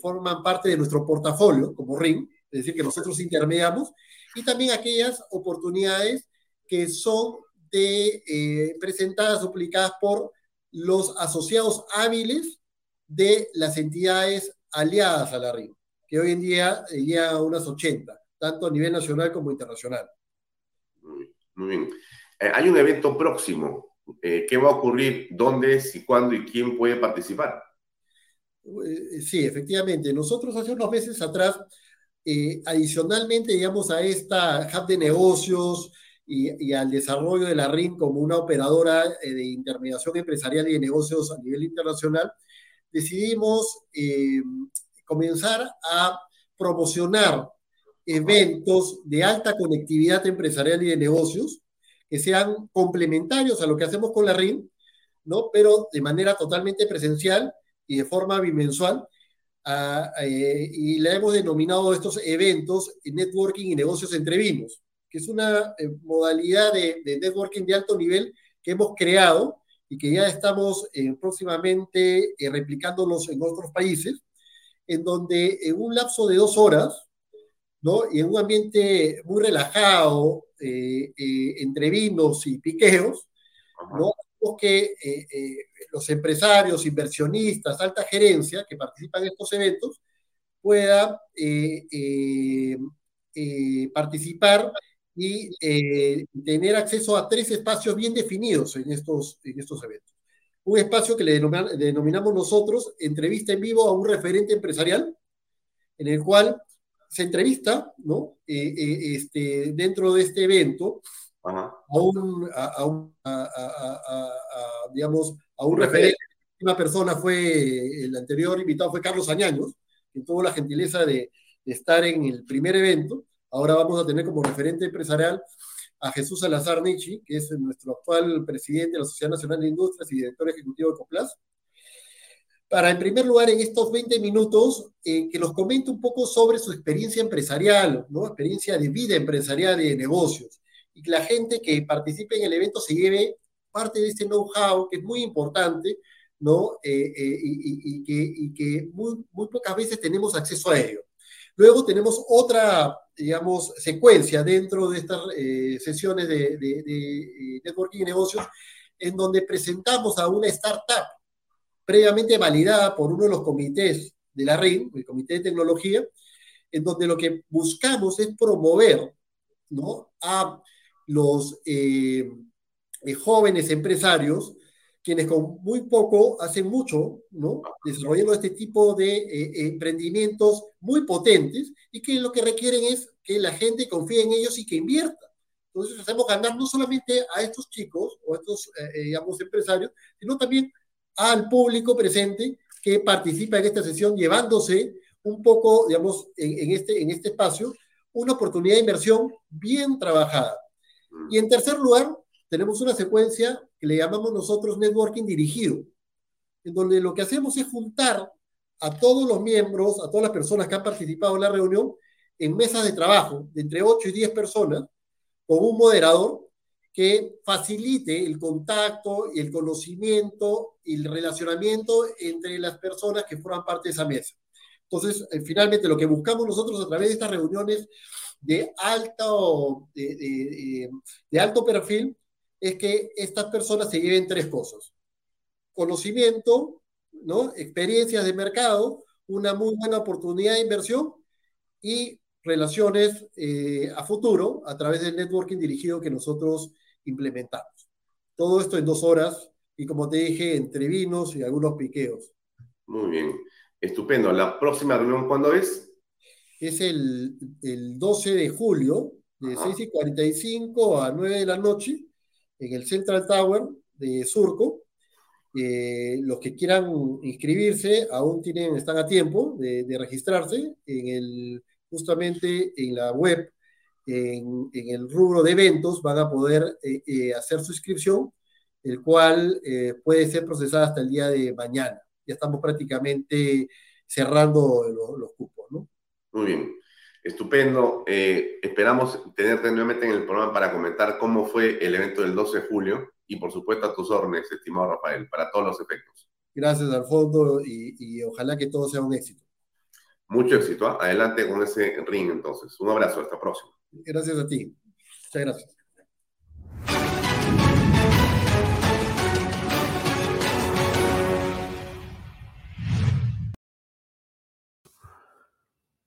forman parte de nuestro portafolio, como RIM, es decir, que nosotros intermediamos, y también aquellas oportunidades que son de, presentadas o publicadas por los asociados hábiles de las entidades aliadas a la RIM, que hoy en día llega a unas 80, tanto a nivel nacional como internacional. Muy bien. Eh, hay un evento próximo. Eh, ¿Qué va a ocurrir? ¿Dónde, si, cuándo y quién puede participar? Eh, sí, efectivamente. Nosotros hace unos meses atrás, adicionalmente, digamos, a esta hub de negocios y, y, al desarrollo de la RIM como una operadora de intermediación empresarial y de negocios a nivel internacional, decidimos eh, comenzar a promocionar eventos de alta conectividad empresarial y de negocios que sean complementarios a lo que hacemos con la RIM, ¿no? pero de manera totalmente presencial y de forma bimensual. Eh, y le hemos denominado estos eventos networking y negocios entre vinos, que es una eh, modalidad de networking de alto nivel que hemos creado y que ya estamos eh, próximamente eh, replicándolos en otros países, en donde en un lapso de dos horas, ¿no? y en un ambiente muy relajado, eh, entre vinos y piqueos, ¿no? que los empresarios, inversionistas, alta gerencia que participan en estos eventos pueda participar y eh, tener acceso a tres espacios bien definidos en estos, en estos eventos. Un espacio que le denominamos nosotros entrevista en vivo a un referente empresarial, en el cual se entrevista, ¿no? Eh, eh, este, dentro de este evento a un, a, un digamos, a un referente. Una persona fue, el anterior invitado fue Carlos Añaños, que tuvo la gentileza de, de estar en el primer evento, Ahora vamos a tener como referente empresarial a Jesús Salazar Nietzsche, que es nuestro actual presidente de la Sociedad Nacional de Industrias y director ejecutivo de Coplas, para en primer lugar en estos 20 minutos eh, que nos comente un poco sobre su experiencia empresarial, ¿no? experiencia de vida empresarial y de negocios, y que la gente que participe en el evento se lleve parte de ese know-how que es muy importante, ¿no? Eh, eh, y, que, y, que, muy, muy pocas veces tenemos acceso a ello. Luego tenemos otra, digamos, secuencia dentro de estas eh, sesiones de, eh, networking y negocios, en donde presentamos a una startup previamente validada por uno de los comités de la RIM, el Comité de Tecnología, en donde lo que buscamos es promover ¿no? a los eh, jóvenes empresarios quienes con muy poco hacen mucho, ¿no? Desarrollando este tipo de emprendimientos muy potentes y que lo que requieren es que la gente confíe en ellos y que invierta. Entonces hacemos ganar no solamente a estos chicos o a estos, eh, eh, digamos, empresarios, sino también al público presente que participa en esta sesión llevándose un poco, digamos, en, este, en este espacio, una oportunidad de inversión bien trabajada. Y en tercer lugar, tenemos una secuencia que le llamamos nosotros networking dirigido, en donde lo que hacemos es juntar a todos los miembros, a todas las personas que han participado en la reunión, en mesas de trabajo de entre 8 y 10 personas, con un moderador que facilite el contacto el conocimiento y el relacionamiento entre las personas que forman parte de esa mesa. Entonces, eh, finalmente, lo que buscamos nosotros a través de estas reuniones de alto, de, de alto perfil es que estas personas se lleven tres cosas. Conocimiento, ¿no? experiencias de mercado, una muy buena oportunidad de inversión y relaciones eh, a futuro a través del networking dirigido que nosotros implementamos. Todo esto en dos horas y como te dije, entre vinos y algunos piqueos. Muy bien, estupendo. ¿La próxima reunión cuándo es? Es el, el 12 de julio, de 6 y 45 a 9 de la noche, en el Central Tower de Surco. Eh, los que quieran inscribirse aún tienen, están a tiempo de, registrarse en el, justamente en la web, en, el rubro de eventos, van a poder eh, eh, hacer su inscripción, el cual puede ser procesada hasta el día de mañana. Ya estamos prácticamente cerrando los, cupos, ¿no? Muy bien. Estupendo. Eh, esperamos tenerte nuevamente en el programa para comentar cómo fue el evento del 12 de julio y, por supuesto, a tus órdenes, estimado Rafael, para todos los efectos. Gracias, Alfonso, y, y ojalá que todo sea un éxito. Mucho éxito. ¿ah? Adelante con ese ring, entonces. Un abrazo. Hasta próximo. Gracias a ti. Muchas gracias.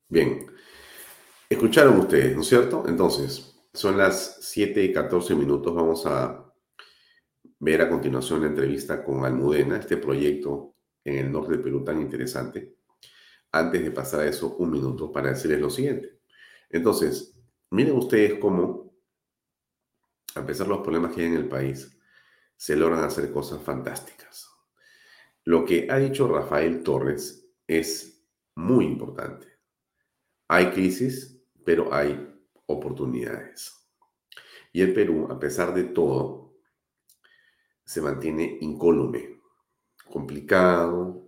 Bien, escucharon ustedes, ¿no es cierto? Entonces, son las 7 y 14 minutos. Vamos a ver a continuación la entrevista con Almudena, este proyecto en el norte del Perú tan interesante. Antes de pasar a eso, un minuto para decirles lo siguiente. Entonces, miren ustedes cómo, a pesar de los problemas que hay en el país, se logran hacer cosas fantásticas. Lo que ha dicho Rafael Torres es muy importante. Hay crisis, pero hay oportunidades. Y el Perú, a pesar de todo, se mantiene incólume, complicado.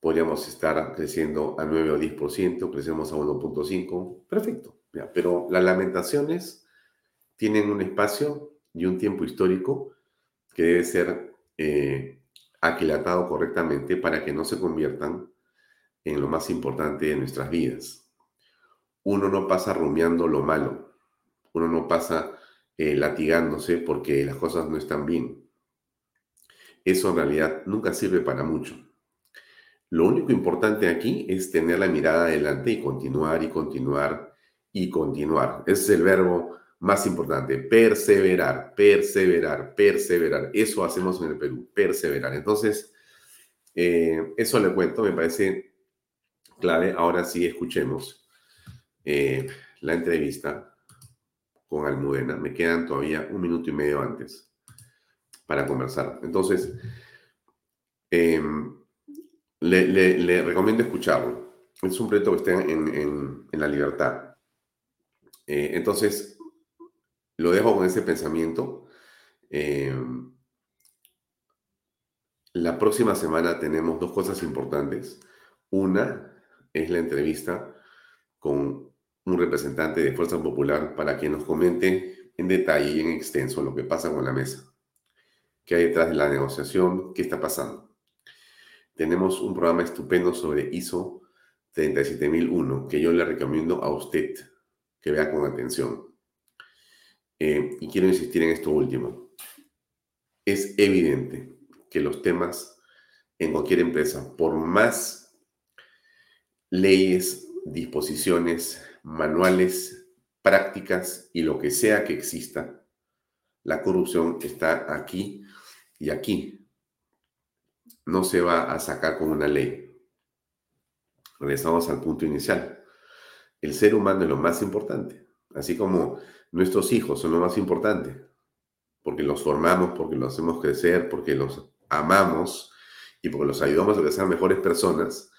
Podríamos estar creciendo a 9 o 10%, crecemos a 1.5%, perfecto. Pero las lamentaciones tienen un espacio y un tiempo histórico que debe ser eh, aquilatado correctamente para que no se conviertan en lo más importante de nuestras vidas. Uno no pasa rumiando lo malo, uno no pasa eh, latigándose porque las cosas no están bien. Eso en realidad nunca sirve para mucho. Lo único importante aquí es tener la mirada adelante y continuar y continuar y continuar. Es el verbo más importante, perseverar, perseverar, perseverar. Eso hacemos en el Perú, perseverar. Entonces, eh, eso le cuento, me parece clave. Ahora sí, escuchemos eh, la entrevista con Almudena. Me quedan todavía un minuto y medio antes para conversar. Entonces, em, le, recomiendo escucharlo. Es un proyecto que está en, la libertad. Eh, entonces, lo dejo con ese pensamiento. Em, la próxima semana tenemos dos cosas importantes. Una es la entrevista con un representante de Fuerza Popular para que nos comente en detalle y en extenso lo que pasa con la mesa, qué hay detrás de la negociación, qué está pasando. Tenemos un programa estupendo sobre ISO 37001 que yo le recomiendo a usted que vea con atención. Eh, y quiero insistir en esto último. Es evidente que los temas en cualquier empresa, por más leyes, disposiciones, manuales, prácticas y lo que sea que exista, la corrupción está aquí y aquí. No se va a sacar con una ley. Regresamos al punto inicial. El ser humano es lo más importante, así como nuestros hijos son lo más importante, porque los formamos, porque los hacemos crecer, porque los amamos y porque los ayudamos a que sean mejores personas.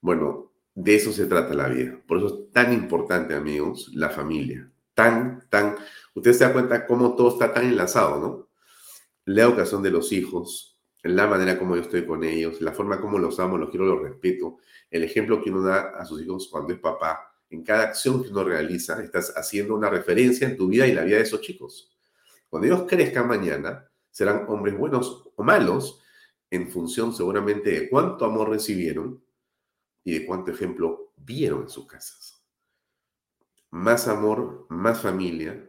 Bueno, de eso se trata la vida. Por eso es tan importante, amigos, la familia. Tan, tan. Usted se da cuenta cómo todo está tan enlazado, ¿no? La educación de los hijos, la manera como yo estoy con ellos, la forma como los amo, los quiero, los respeto, el ejemplo que uno da a sus hijos cuando es papá. En cada acción que uno realiza, estás haciendo una referencia en tu vida y la vida de esos chicos. Cuando ellos crezcan mañana, serán hombres buenos o malos en función seguramente de cuánto amor recibieron y de cuánto ejemplo vieron en sus casas. Más amor, más familia,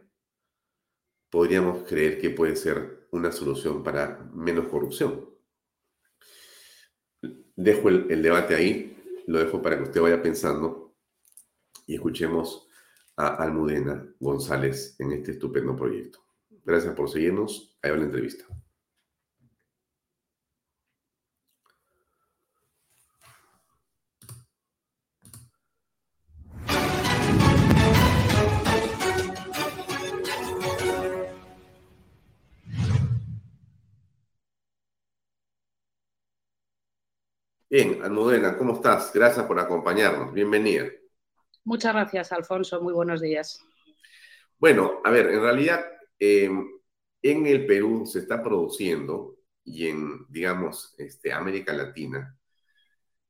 podríamos creer que puede ser una solución para menos corrupción. Dejo el, debate ahí, lo dejo para que usted vaya pensando y escuchemos a Almudena González en este estupendo proyecto. Gracias por seguirnos. Ahí va la entrevista. Bien, Almudena, ¿cómo estás? Gracias por acompañarnos. Bienvenida. Muchas gracias, Alfonso. Muy buenos días. Bueno, a ver, en realidad, em, en el Perú se está produciendo y en, digamos, este, América Latina,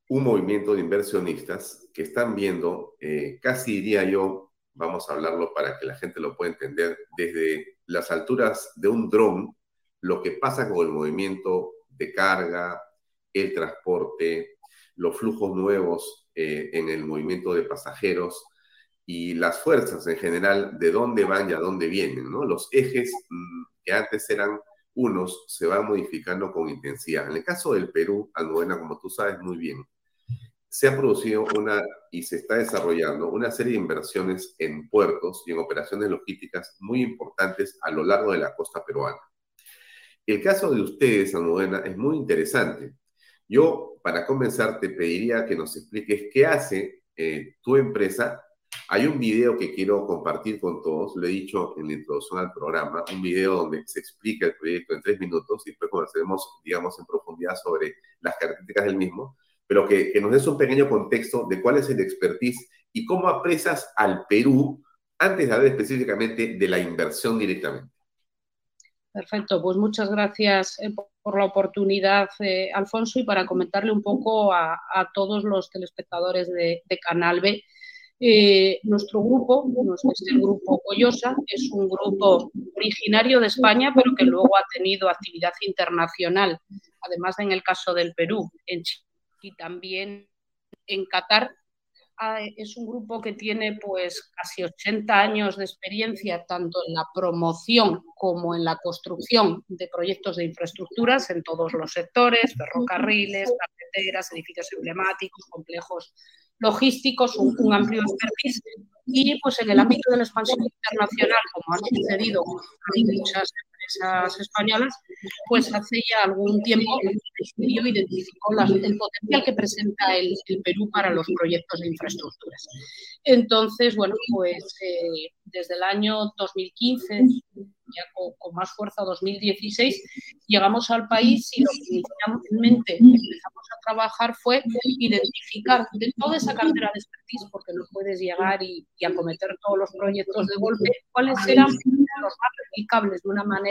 un movimiento de inversionistas que están viendo, eh, casi diría yo, vamos a hablarlo para que la gente lo pueda entender, desde las alturas de un dron, lo que pasa con el movimiento de carga, el transporte, los flujos nuevos eh, en el movimiento de pasajeros y las fuerzas en general de dónde van y a dónde vienen, ¿no? Los ejes mm, que antes eran unos se van modificando con intensidad. En el caso del Perú, Almudena, como tú sabes muy bien, se ha producido una y se está desarrollando una serie de inversiones en puertos y en operaciones logísticas muy importantes a lo largo de la costa peruana. El caso de ustedes, Almudena, es muy interesante. Yo, para comenzar, te pediría que nos expliques qué hace eh, tu empresa. Hay un video que quiero compartir con todos, lo he dicho en la introducción al programa, un video donde se explica el proyecto en tres minutos y después conversaremos, digamos, en profundidad sobre las características del mismo pero que, nos des un pequeño contexto de cuál es el expertise y cómo apresas al Perú antes de hablar específicamente de la inversión directamente. Perfecto, pues muchas gracias eh, por la oportunidad, eh, Alfonso, y para comentarle un poco a, todos los telespectadores de, Canal B. Eh, nuestro grupo, el grupo Coyosa, es un grupo originario de España, pero que luego ha tenido actividad internacional, además en el caso del Perú, en Chile y también en Qatar. Ah, es un grupo que tiene pues casi 80 años de experiencia tanto en la promoción como en la construcción de proyectos de infraestructuras en todos los sectores, ferrocarriles, carreteras, edificios emblemáticos, complejos logísticos, un, amplio expertise. Y pues en el ámbito de la expansión internacional, como ha sucedido en muchas españolas, pues hace ya algún tiempo decidió identificó el potencial que presenta el, Perú para los proyectos de infraestructuras. Entonces, bueno, pues eh, desde el año 2015 ya con, más fuerza 2016, llegamos al país y lo que inicialmente empezamos a trabajar fue identificar de toda esa cartera de expertise, porque no puedes llegar y, acometer todos los proyectos de golpe, cuáles eran los más replicables de una manera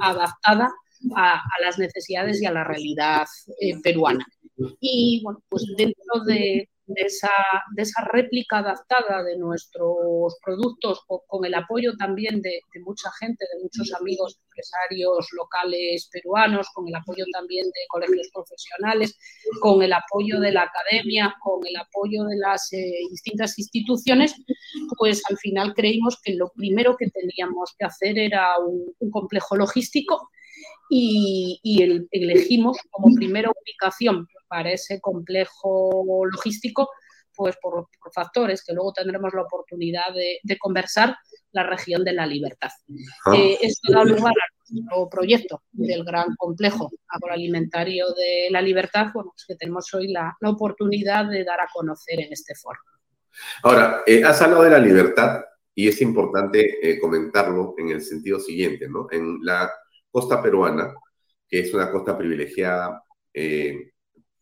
adaptada a, las necesidades y a la realidad eh, peruana. Y bueno, pues dentro de, de esa, de esa réplica adaptada de nuestros productos con, el apoyo también de, mucha gente, de muchos amigos empresarios locales peruanos, con el apoyo también de colegios profesionales, con el apoyo de la academia, con el apoyo de las eh, distintas instituciones, pues al final creímos que lo primero que teníamos que hacer era un, complejo logístico y, elegimos como primera ubicación para ese complejo logístico, pues por, factores que luego tendremos la oportunidad de, conversar, la región de la libertad. Ah. Eh, esto da lugar a nuestro proyecto del gran complejo agroalimentario de la libertad, bueno, pues que tenemos hoy la, oportunidad de dar a conocer en este foro. Ahora, eh, has hablado de la libertad y es importante eh, comentarlo en el sentido siguiente, ¿no? En la costa peruana, que es una costa privilegiada,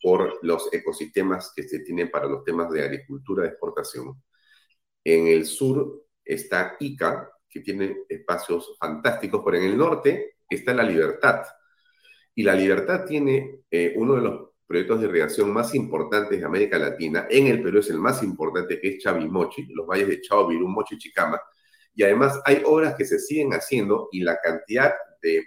por los ecosistemas que se tienen para los temas de agricultura de exportación. En el sur está Ica, que tiene espacios fantásticos, pero en el norte está la Libertad. Y la Libertad tiene eh, uno de los proyectos de irrigación más importantes de América Latina. En el Perú es el más importante, que es Chavimochi, los valles de Chao, Virú, Mochi Chicama. Y además hay obras que se siguen haciendo y la cantidad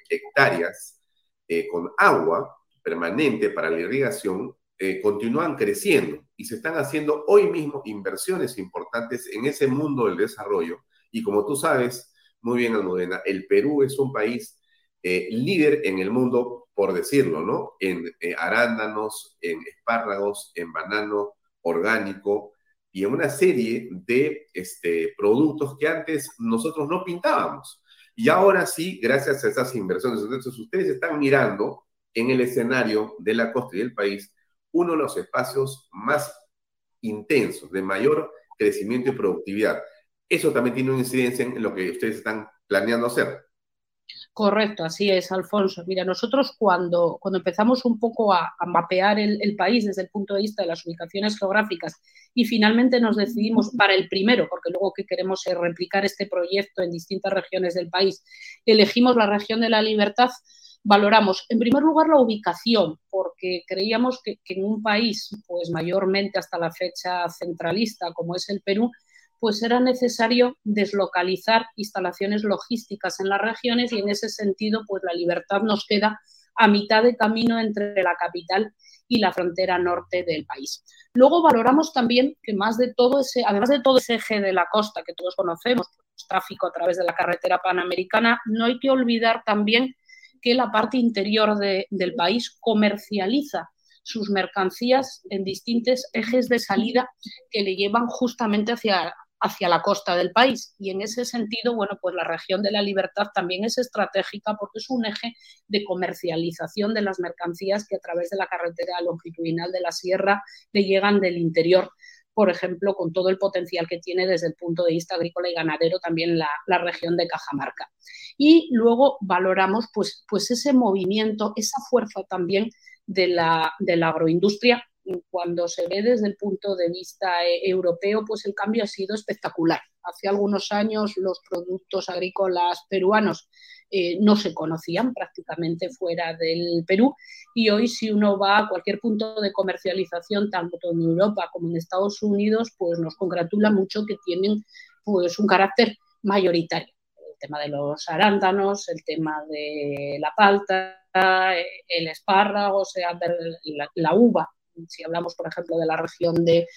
hectáreas eh, con agua permanente para la irrigación eh, continúan creciendo y se están haciendo hoy mismo inversiones importantes en ese mundo del desarrollo. Y como tú sabes muy bien, Almudena, el Perú es un país eh, líder en el mundo, por decirlo, ¿no? En arándanos, en espárragos, en banano orgánico y en una serie de este, productos que antes nosotros no pintábamos. Y ahora sí, gracias a esas inversiones, ustedes están mirando en el escenario de la costa y del país uno de los espacios más intensos, de mayor crecimiento y productividad. Eso también tiene una incidencia en lo que ustedes están planeando hacer. Correcto, así es, Alfonso. Mira, nosotros cuando, cuando empezamos un poco a, mapear el, país desde el punto de vista de las ubicaciones geográficas y finalmente nos decidimos para el primero, porque luego que queremos replicar este proyecto en distintas regiones del país, elegimos la región de la libertad valoramos, en primer lugar, la ubicación, porque creíamos que, en un país, pues mayormente hasta la fecha centralista, como es el Perú, pues era necesario deslocalizar instalaciones logísticas en las regiones y en ese sentido, pues la libertad nos queda a mitad de camino entre la capital y la frontera norte del país. Luego valoramos también que más de todo ese, además de todo ese eje de la costa que todos conocemos, pues, tráfico a través de la carretera panamericana, no hay que olvidar también que la parte interior del país comercializa sus mercancías en distintos ejes de salida que le llevan justamente hacia, hacia la costa del país. Y en ese sentido, bueno, pues la región de la libertad también es estratégica porque es un eje de comercialización de las mercancías que a través de la carretera longitudinal de la sierra le llegan del interior por ejemplo, con todo el potencial que tiene desde el punto de vista agrícola y ganadero también la, la región de Cajamarca. Y luego valoramos pues, pues ese movimiento, esa fuerza también de la, de la agroindustria cuando se ve desde el punto de vista eh, europeo, pues el cambio ha sido espectacular. Hace algunos años los productos agrícolas peruanos eh, no se conocían prácticamente fuera del Perú y hoy si uno va a cualquier punto de comercialización, tanto en Europa como en Estados Unidos, pues nos congratula mucho que tienen pues un carácter mayoritario. El tema de los arándanos, el tema de la palta, el espárrago, o sea, la uva si hablamos, por ejemplo, de la región de,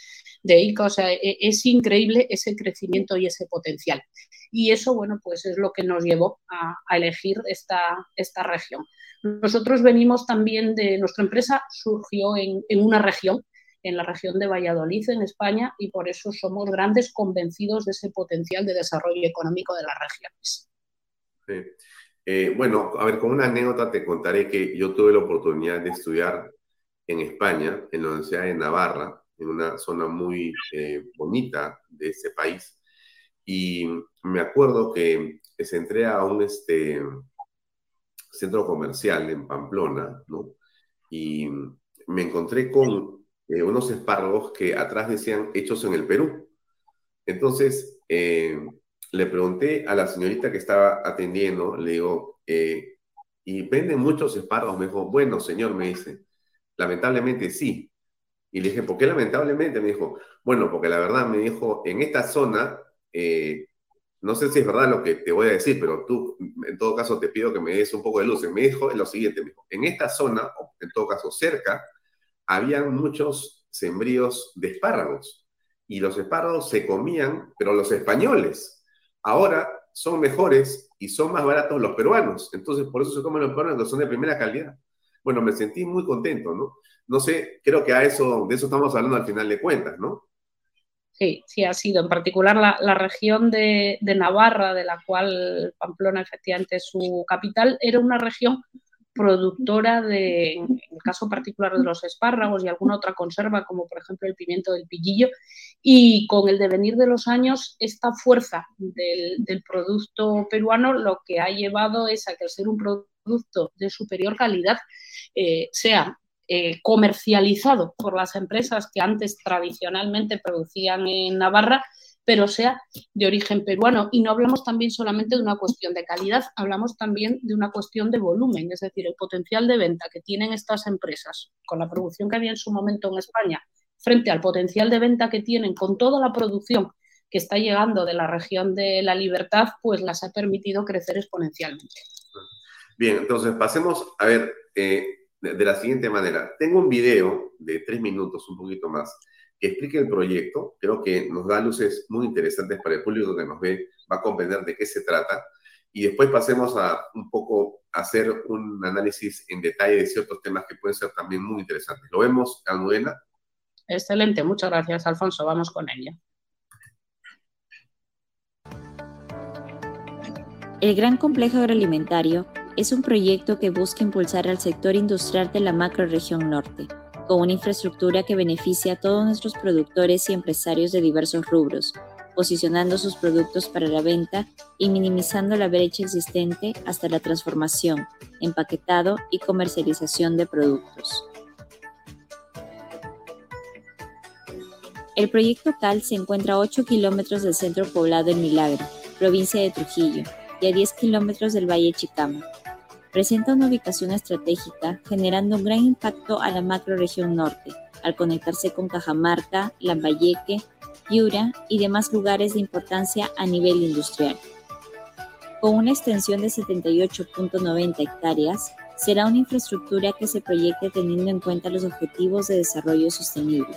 de Ica, o sea, e, es increíble ese crecimiento y ese potencial. Y eso, bueno, pues es lo que nos llevó a, elegir esta, esta región. Nosotros venimos también de, nuestra empresa surgió en, en una región, en la región de Valladolid, en España, y por eso somos grandes convencidos de ese potencial de desarrollo económico de las regiones. Eh, bueno, a ver, con una anécdota te contaré que yo tuve la oportunidad de estudiar en España, en la Universidad de Navarra, en una zona muy eh, bonita de ese país. Y me acuerdo que se entré a un este, centro comercial en Pamplona, ¿no? Y me encontré con eh, unos espárragos que atrás decían hechos en el Perú. Entonces, eh, le pregunté a la señorita que estaba atendiendo, le digo, ¿y venden muchos espárragos? Me dijo, bueno, señor, me dice, Lamentablemente sí. Y le dije, ¿por qué lamentablemente? Me dijo, bueno, porque la verdad me dijo, en esta zona, eh, no sé si es verdad lo que te voy a decir, pero tú, en todo caso, te pido que me des un poco de luz. me dijo lo siguiente, me dijo, en esta zona, en todo caso cerca, habían muchos sembríos de espárragos. Y los espárragos se comían, pero los españoles. Ahora son mejores y son más baratos los peruanos. Entonces, por eso se comen los peruanos, que son de primera calidad bueno, me sentí muy contento, ¿no? No sé, creo que a eso, de eso estamos hablando al final de cuentas, ¿no? Sí, sí ha sido. En particular la, región de, Navarra, de la cual Pamplona efectivamente es su capital, era una región productora de, en el caso particular de los espárragos y alguna otra conserva, como por ejemplo el pimiento del pillillo, y con el devenir de los años, esta fuerza del, del producto peruano lo que ha llevado es a que al ser un producto producto de superior calidad eh, sea eh, comercializado por las empresas que antes tradicionalmente producían en Navarra, pero sea de origen peruano. Y no hablamos también solamente de una cuestión de calidad, hablamos también de una cuestión de volumen, es decir, el potencial de venta que tienen estas empresas con la producción que había en su momento en España frente al potencial de venta que tienen con toda la producción que está llegando de la región de la libertad, pues las ha permitido crecer exponencialmente. Bien, entonces pasemos a ver eh, de, la siguiente manera. Tengo un video de tres minutos, un poquito más, que explica el proyecto. Creo que nos da luces muy interesantes para el público que nos ve, va a comprender de qué se trata. Y después pasemos a un poco hacer un análisis en detalle de ciertos temas que pueden ser también muy interesantes. ¿Lo vemos, Almudena? Excelente, muchas gracias, Alfonso. Vamos con ello. El gran complejo agroalimentario es un proyecto que busca impulsar al sector industrial de la macroregión norte, con una infraestructura que beneficia a todos nuestros productores y empresarios de diversos rubros, posicionando sus productos para la venta y minimizando la brecha existente hasta la transformación, empaquetado y comercialización de productos. El proyecto CAL se encuentra a 8 kilómetros del centro poblado en Milagro, provincia de Trujillo, y a 10 kilómetros del Valle Chicama, presenta una ubicación estratégica generando un gran impacto a la macroregión norte, al conectarse con Cajamarca, Lambayeque, Piura y demás lugares de importancia a nivel industrial. Con una extensión de 78.90 hectáreas, será una infraestructura que se proyecte teniendo en cuenta los objetivos de desarrollo sostenible.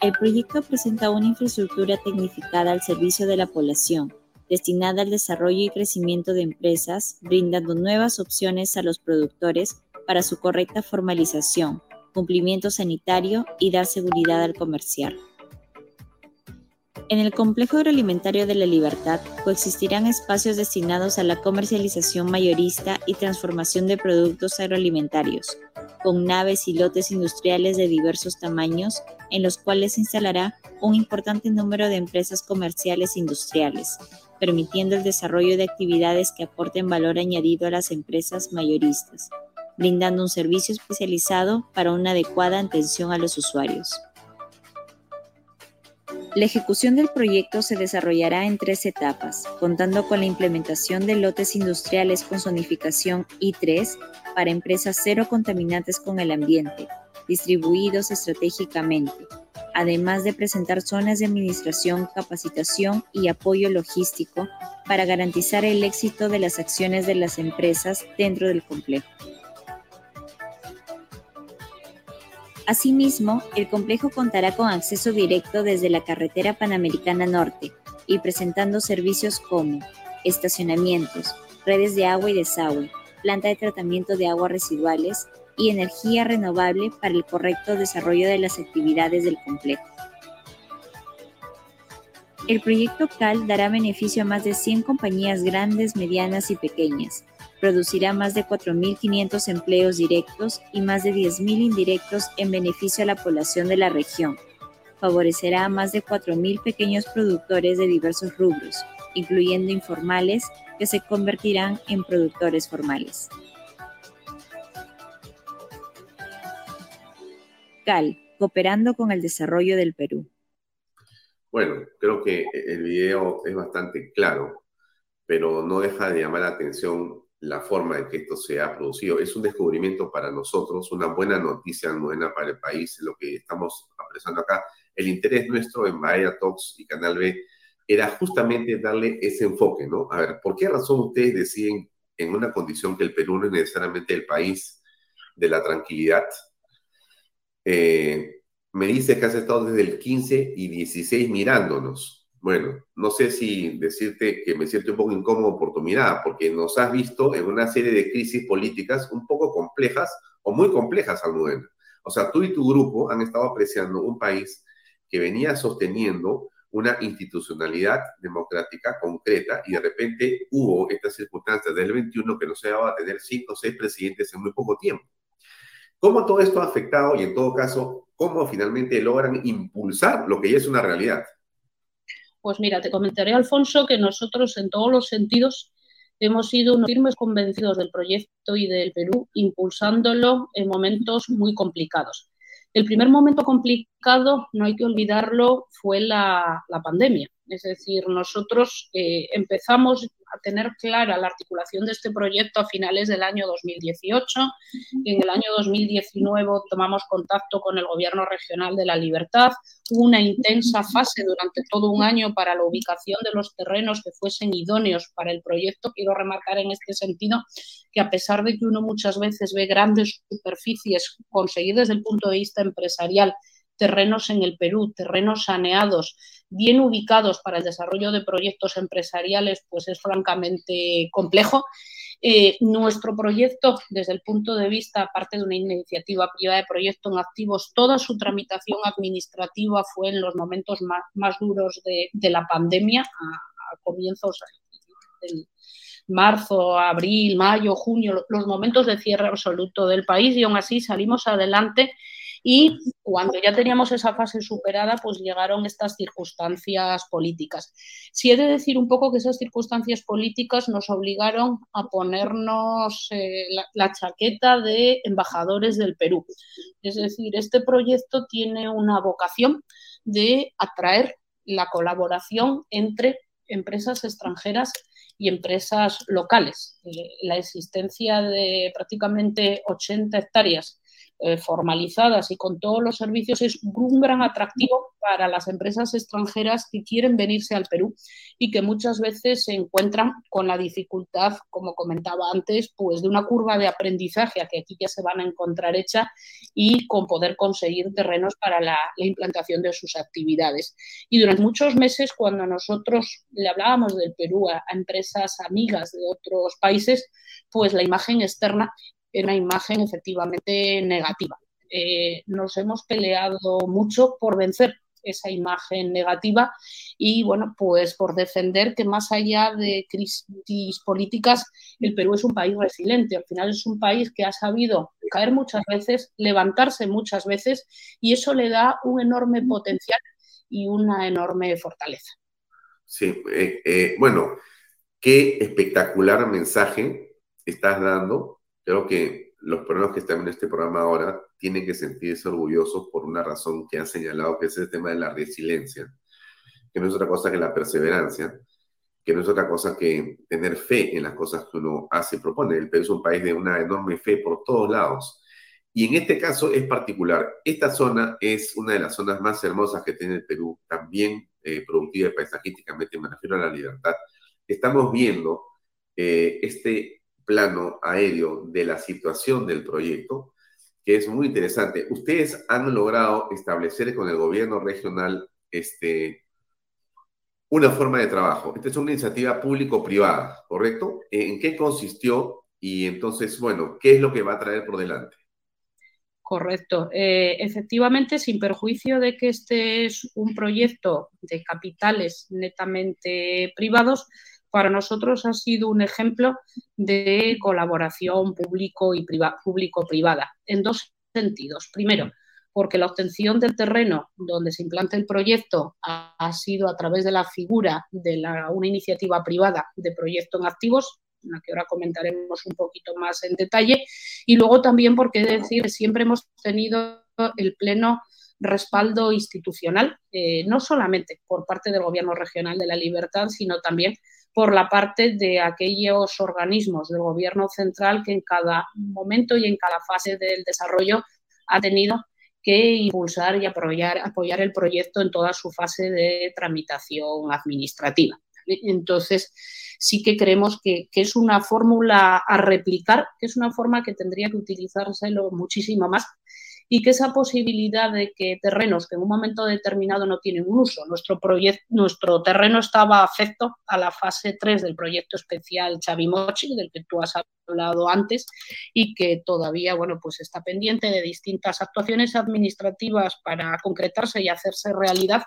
El proyecto presenta una infraestructura tecnificada al servicio de la población, destinada al desarrollo y crecimiento de empresas, brindando nuevas opciones a los productores para su correcta formalización, cumplimiento sanitario y dar seguridad al comercial. En el complejo agroalimentario de la Libertad coexistirán espacios destinados a la comercialización mayorista y transformación de productos agroalimentarios, con naves y lotes industriales de diversos tamaños en los cuales se instalará un importante número de empresas comerciales industriales, permitiendo el desarrollo de actividades que aporten valor añadido a las empresas mayoristas, brindando un servicio especializado para una adecuada atención a los usuarios. La ejecución del proyecto se desarrollará en tres etapas, contando con la implementación de lotes industriales con zonificación I3 para empresas cero contaminantes con el ambiente, distribuidos estratégicamente, además de presentar zonas de administración, capacitación y apoyo logístico para garantizar el éxito de las acciones de las empresas dentro del complejo. Asimismo, el complejo contará con acceso directo desde la carretera Panamericana Norte y presentando servicios como estacionamientos, redes de agua y desagüe, planta de tratamiento de aguas residuales, y energía renovable para el correcto desarrollo de las actividades del complejo. El proyecto CAL dará beneficio a más de 100 compañías grandes, medianas y pequeñas. Producirá más de 4.500 empleos directos y más de 10.000 indirectos en beneficio a la población de la región. Favorecerá a más de 4.000 pequeños productores de diversos rubros, incluyendo informales, que se convertirán en productores formales. Cooperando con el desarrollo del Perú. Bueno, creo que el video es bastante claro, pero no deja de llamar la atención la forma en que esto se ha producido. Es un descubrimiento para nosotros, una buena noticia, buena para el país, lo que estamos apresando acá. El interés nuestro en Bahía Talks y Canal B era justamente darle ese enfoque, ¿no? A ver, ¿por qué razón ustedes deciden en una condición que el Perú no es necesariamente el país de la tranquilidad, eh, me dice que has estado desde el 15 y 16 mirándonos. Bueno, no sé si decirte que me siento un poco incómodo por tu mirada, porque nos has visto en una serie de crisis políticas un poco complejas o muy complejas, Almudena. O sea, tú y tu grupo han estado apreciando un país que venía sosteniendo una institucionalidad democrática concreta y de repente hubo estas circunstancias del 21 que nos llevaba a tener cinco o seis presidentes en muy poco tiempo. ¿Cómo todo esto ha afectado y en todo caso, cómo finalmente logran impulsar lo que ya es una realidad? Pues mira, te comentaré, Alfonso, que nosotros en todos los sentidos hemos sido unos firmes convencidos del proyecto y del Perú, impulsándolo en momentos muy complicados. El primer momento complicado, no hay que olvidarlo, fue la, pandemia. Es decir, nosotros eh, empezamos a tener clara la articulación de este proyecto a finales del año 2018. En el año 2019 tomamos contacto con el Gobierno Regional de la Libertad. Hubo una intensa fase durante todo un año para la ubicación de los terrenos que fuesen idóneos para el proyecto. Quiero remarcar en este sentido que a pesar de que uno muchas veces ve grandes superficies conseguidas desde el punto de vista empresarial, terrenos en el Perú, terrenos saneados, bien ubicados para el desarrollo de proyectos empresariales, pues es francamente complejo. Eh, nuestro proyecto, desde el punto de vista, aparte de una iniciativa privada de proyecto en activos, toda su tramitación administrativa fue en los momentos más, duros de, la pandemia, a, comienzos del marzo, abril, mayo, junio, los momentos de cierre absoluto del país y aún así salimos adelante y cuando ya teníamos esa fase superada, pues llegaron estas circunstancias políticas. Si he de decir un poco que esas circunstancias políticas nos obligaron a ponernos eh, la, chaqueta de embajadores del Perú. Es decir, este proyecto tiene una vocación de atraer la colaboración entre empresas extranjeras y empresas locales. Eh, la existencia de prácticamente 80 hectáreas eh, formalizadas y con todos los servicios es un gran atractivo para las empresas extranjeras que quieren venirse al Perú y que muchas veces se encuentran con la dificultad, como comentaba antes, pues de una curva de aprendizaje a que aquí ya se van a encontrar hecha y con poder conseguir terrenos para la, la implantación de sus actividades. Y durante muchos meses, cuando nosotros le hablábamos del Perú a empresas amigas de otros países, pues la imagen externa una imagen efectivamente negativa. Eh, nos hemos peleado mucho por vencer esa imagen negativa y bueno, pues por defender que más allá de crisis políticas, el Perú es un país resiliente, al final es un país que ha sabido caer muchas veces, levantarse muchas veces y eso le da un enorme potencial y una enorme fortaleza. Sí, eh, eh, bueno, qué espectacular mensaje estás dando Creo que los peruanos que están en este programa ahora tienen que sentirse orgullosos por una razón que han señalado, que es el tema de la resiliencia, que no es otra cosa que la perseverancia, que no es otra cosa que tener fe en las cosas que uno hace y propone. El Perú es un país de una enorme fe por todos lados. Y en este caso es particular. Esta zona es una de las zonas más hermosas que tiene el Perú, también eh, productiva y paisajísticamente, me refiero a la libertad. Estamos viendo eh, este plano aéreo de la situación del proyecto, que es muy interesante. Ustedes han logrado establecer con el gobierno regional este, una forma de trabajo. Esta es una iniciativa público-privada, ¿correcto? ¿En qué consistió? Y entonces, bueno, ¿qué es lo que va a traer por delante? Correcto. Eh, efectivamente, sin perjuicio de que este es un proyecto de capitales netamente privados, para nosotros ha sido un ejemplo de colaboración público y público-privada en dos sentidos. Primero, porque la obtención del terreno donde se implanta el proyecto ha, sido a través de la figura de una iniciativa privada de proyecto en activos, en la que ahora comentaremos un poquito más en detalle, y luego también porque decir siempre hemos tenido el pleno respaldo institucional, eh, no solamente por parte del Gobierno Regional de la Libertad, sino también por la parte de aquellos organismos del gobierno central que en cada momento y en cada fase del desarrollo ha tenido que impulsar y apoyar, el proyecto en toda su fase de tramitación administrativa. Entonces, sí que creemos que, que es una fórmula a replicar, que es una forma que tendría que utilizarse muchísimo más y que esa posibilidad de que terrenos que en un momento determinado no tienen un uso, nuestro, nuestro terreno estaba afecto a la fase 3 del proyecto especial Chavimochi, del que tú has hablado antes, y que todavía bueno, pues está pendiente de distintas actuaciones administrativas para concretarse y hacerse realidad.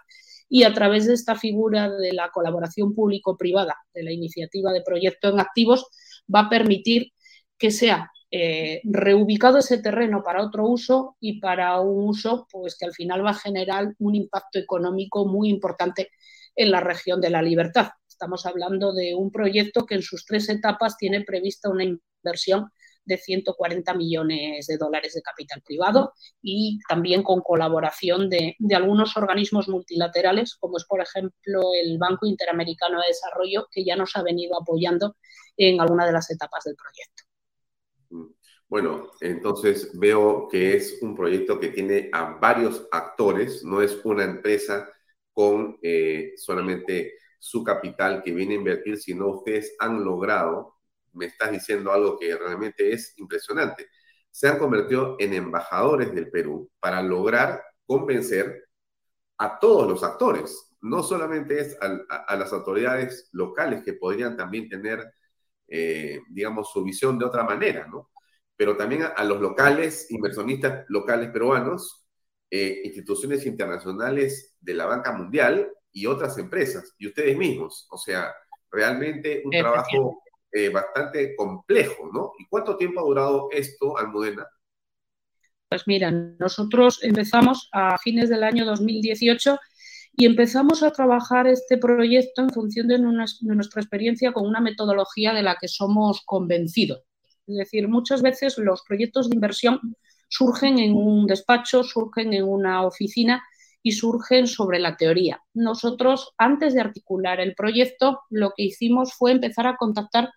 Y a través de esta figura de la colaboración público-privada, de la iniciativa de proyecto en activos, va a permitir que sea eh, reubicado ese terreno para otro uso y para un uso pues, que al final va a generar un impacto económico muy importante en la región de la libertad. Estamos hablando de un proyecto que en sus tres etapas tiene prevista una inversión de 140 millones de dólares de capital privado y también con colaboración de, de, algunos organismos multilaterales, como es, por ejemplo, el Banco Interamericano de Desarrollo, que ya nos ha venido apoyando en alguna de las etapas del proyecto. Bueno, entonces veo que es un proyecto que tiene a varios actores, no es una empresa con eh, solamente su capital que viene a invertir, sino ustedes han logrado, me estás diciendo algo que realmente es impresionante, se han convertido en embajadores del Perú para lograr convencer a todos los actores, no solamente es a, las autoridades locales que podrían también tener, eh, digamos, su visión de otra manera, ¿no? pero también a, los locales, inversionistas locales peruanos, eh, instituciones internacionales de la banca mundial y otras empresas, y ustedes mismos. O sea, realmente un trabajo eh, bastante complejo, ¿no? ¿Y cuánto tiempo ha durado esto, Almudena? Pues mira, nosotros empezamos a fines del año 2018 y empezamos a trabajar este proyecto en función de, nuestra experiencia con una metodología de la que somos convencidos. Es decir, muchas veces los proyectos de inversión surgen en un despacho, surgen en una oficina y surgen sobre la teoría. Nosotros, antes de articular el proyecto, lo que hicimos fue empezar a contactar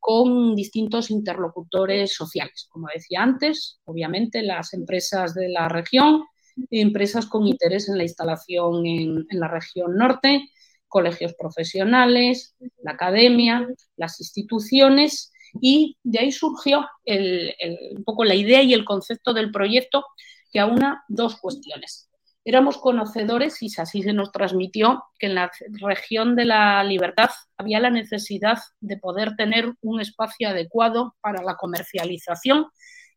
con distintos interlocutores sociales. Como decía antes, obviamente las empresas de la región, empresas con interés en la instalación en, la región norte, colegios profesionales, la academia, las instituciones y de ahí surgió un poco la idea y el concepto del proyecto que aúna dos cuestiones. Éramos conocedores, y así se nos transmitió, que en la región de la libertad había la necesidad de poder tener un espacio adecuado para la comercialización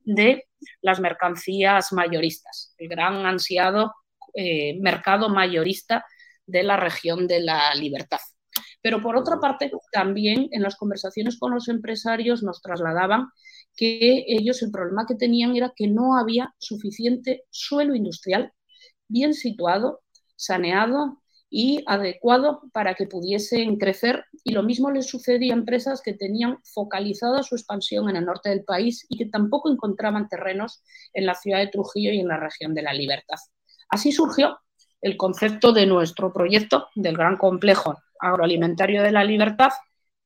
de las mercancías mayoristas, el gran ansiado eh, mercado mayorista de la región de la libertad. Pero por otra parte, también en las conversaciones con los empresarios nos trasladaban que ellos el problema que tenían era que no había suficiente suelo industrial bien situado, saneado y adecuado para que pudiesen crecer. Y lo mismo les sucedía a empresas que tenían focalizada su expansión en el norte del país y que tampoco encontraban terrenos en la ciudad de Trujillo y en la región de la Libertad. Así surgió el concepto de nuestro proyecto del Gran Complejo Agroalimentario de la Libertad,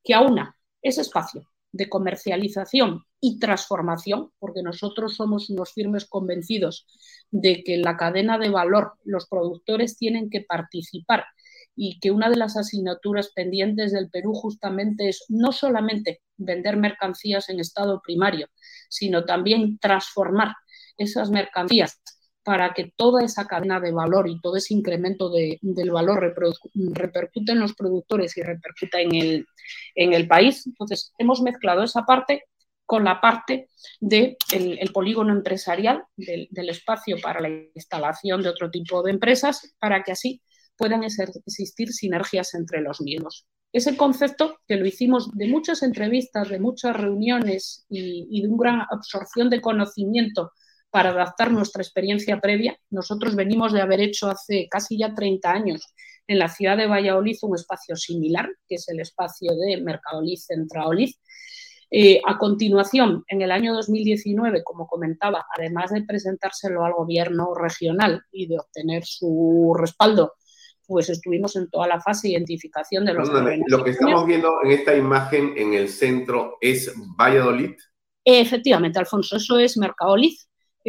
que aúna ese espacio de comercialización y transformación, porque nosotros somos unos firmes convencidos de que en la cadena de valor los productores tienen que participar y que una de las asignaturas pendientes del Perú justamente es no solamente vender mercancías en estado primario, sino también transformar esas mercancías para que toda esa cadena de valor y todo ese incremento del valor repercute en los productores y repercuta en el, en el país. Entonces, hemos mezclado esa parte con la parte del de el polígono empresarial, del, espacio para la instalación de otro tipo de empresas, para que así puedan existir sinergias entre los mismos. Ese concepto que lo hicimos de muchas entrevistas, de muchas reuniones y de una gran absorción de conocimiento para adaptar nuestra experiencia previa. Nosotros venimos de haber hecho hace casi ya 30 años en la ciudad de Valladolid un espacio similar, que es el espacio de Mercadolid Centraolid. Eh, a continuación, en el año 2019, como comentaba, además de presentárselo al gobierno regional y de obtener su respaldo, pues estuvimos en toda la fase de identificación de los Lo que estamos viendo en esta imagen en el centro es Valladolid. Efectivamente, Alfonso, eso es Mercadolid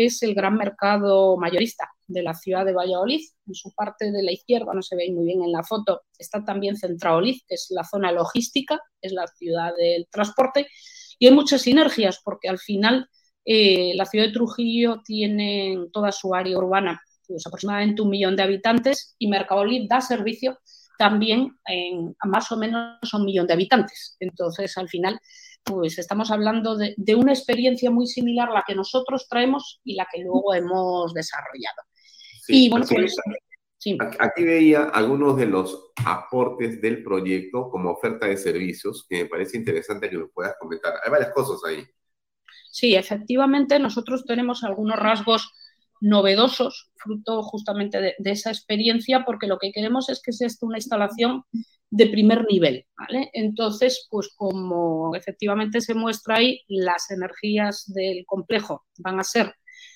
es el gran mercado mayorista de la ciudad de Valladolid. En su parte de la izquierda, no se ve muy bien en la foto, está también Centraolid, que es la zona logística, es la ciudad del transporte. Y hay muchas sinergias porque al final eh, la ciudad de Trujillo tiene toda su área urbana pues, aproximadamente un millón de habitantes y Mercadolid da servicio también a más o menos un millón de habitantes. Entonces, al final, pues estamos hablando de, una experiencia muy similar a la que nosotros traemos y la que luego hemos desarrollado. y bueno, pues, Aquí veía algunos de los aportes del proyecto como oferta de servicios que me parece interesante que me puedas comentar. Hay varias cosas ahí. Sí, efectivamente, nosotros tenemos algunos rasgos novedosos, fruto justamente de, esa experiencia, porque lo que queremos es que sea una instalación de primer nivel. ¿vale? Entonces, pues como efectivamente se muestra ahí, las energías del complejo van a ser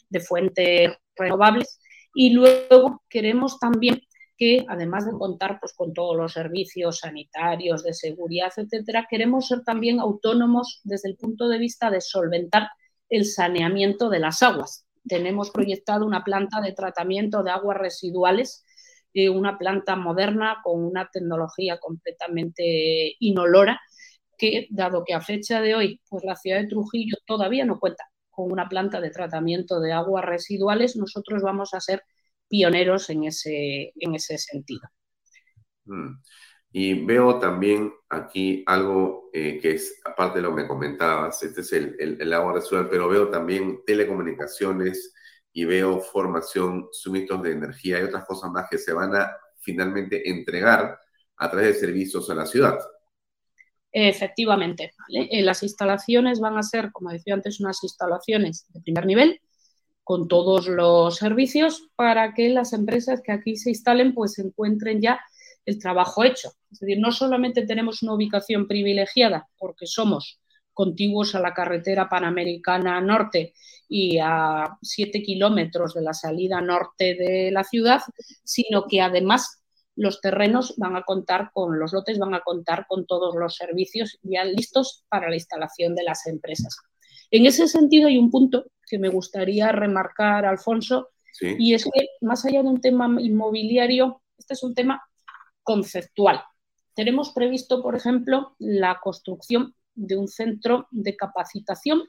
de fuentes renovables y luego queremos también que, además de contar pues, con todos los servicios sanitarios, de seguridad, etcétera, queremos ser también autónomos desde el punto de vista de solventar el saneamiento de las aguas tenemos proyectado una planta de tratamiento de aguas residuales, eh, una planta moderna con una tecnología completamente inolora, que dado que a fecha de hoy, pues la ciudad de Trujillo todavía no cuenta con una planta de tratamiento de aguas residuales, nosotros vamos a ser pioneros en ese, en ese sentido. Mm. Y veo también aquí algo eh, que es, aparte de lo que me comentabas, este es el, el, el agua residual, pero veo también telecomunicaciones y veo formación, suministros de energía y otras cosas más que se van a finalmente entregar a través de servicios a la ciudad. Efectivamente, eh, las instalaciones van a ser, como decía antes, unas instalaciones de primer nivel con todos los servicios para que las empresas que aquí se instalen pues encuentren ya el trabajo hecho. Es decir, no solamente tenemos una ubicación privilegiada porque somos contiguos a la carretera panamericana norte y a 7 kilómetros de la salida norte de la ciudad, sino que además los terrenos van a contar con, los lotes van a contar con todos los servicios ya listos para la instalación de las empresas. En ese sentido hay un punto que me gustaría remarcar, Alfonso, y es que más allá de un tema inmobiliario, este es un tema conceptual. Tenemos previsto, por ejemplo, la construcción de un centro de capacitación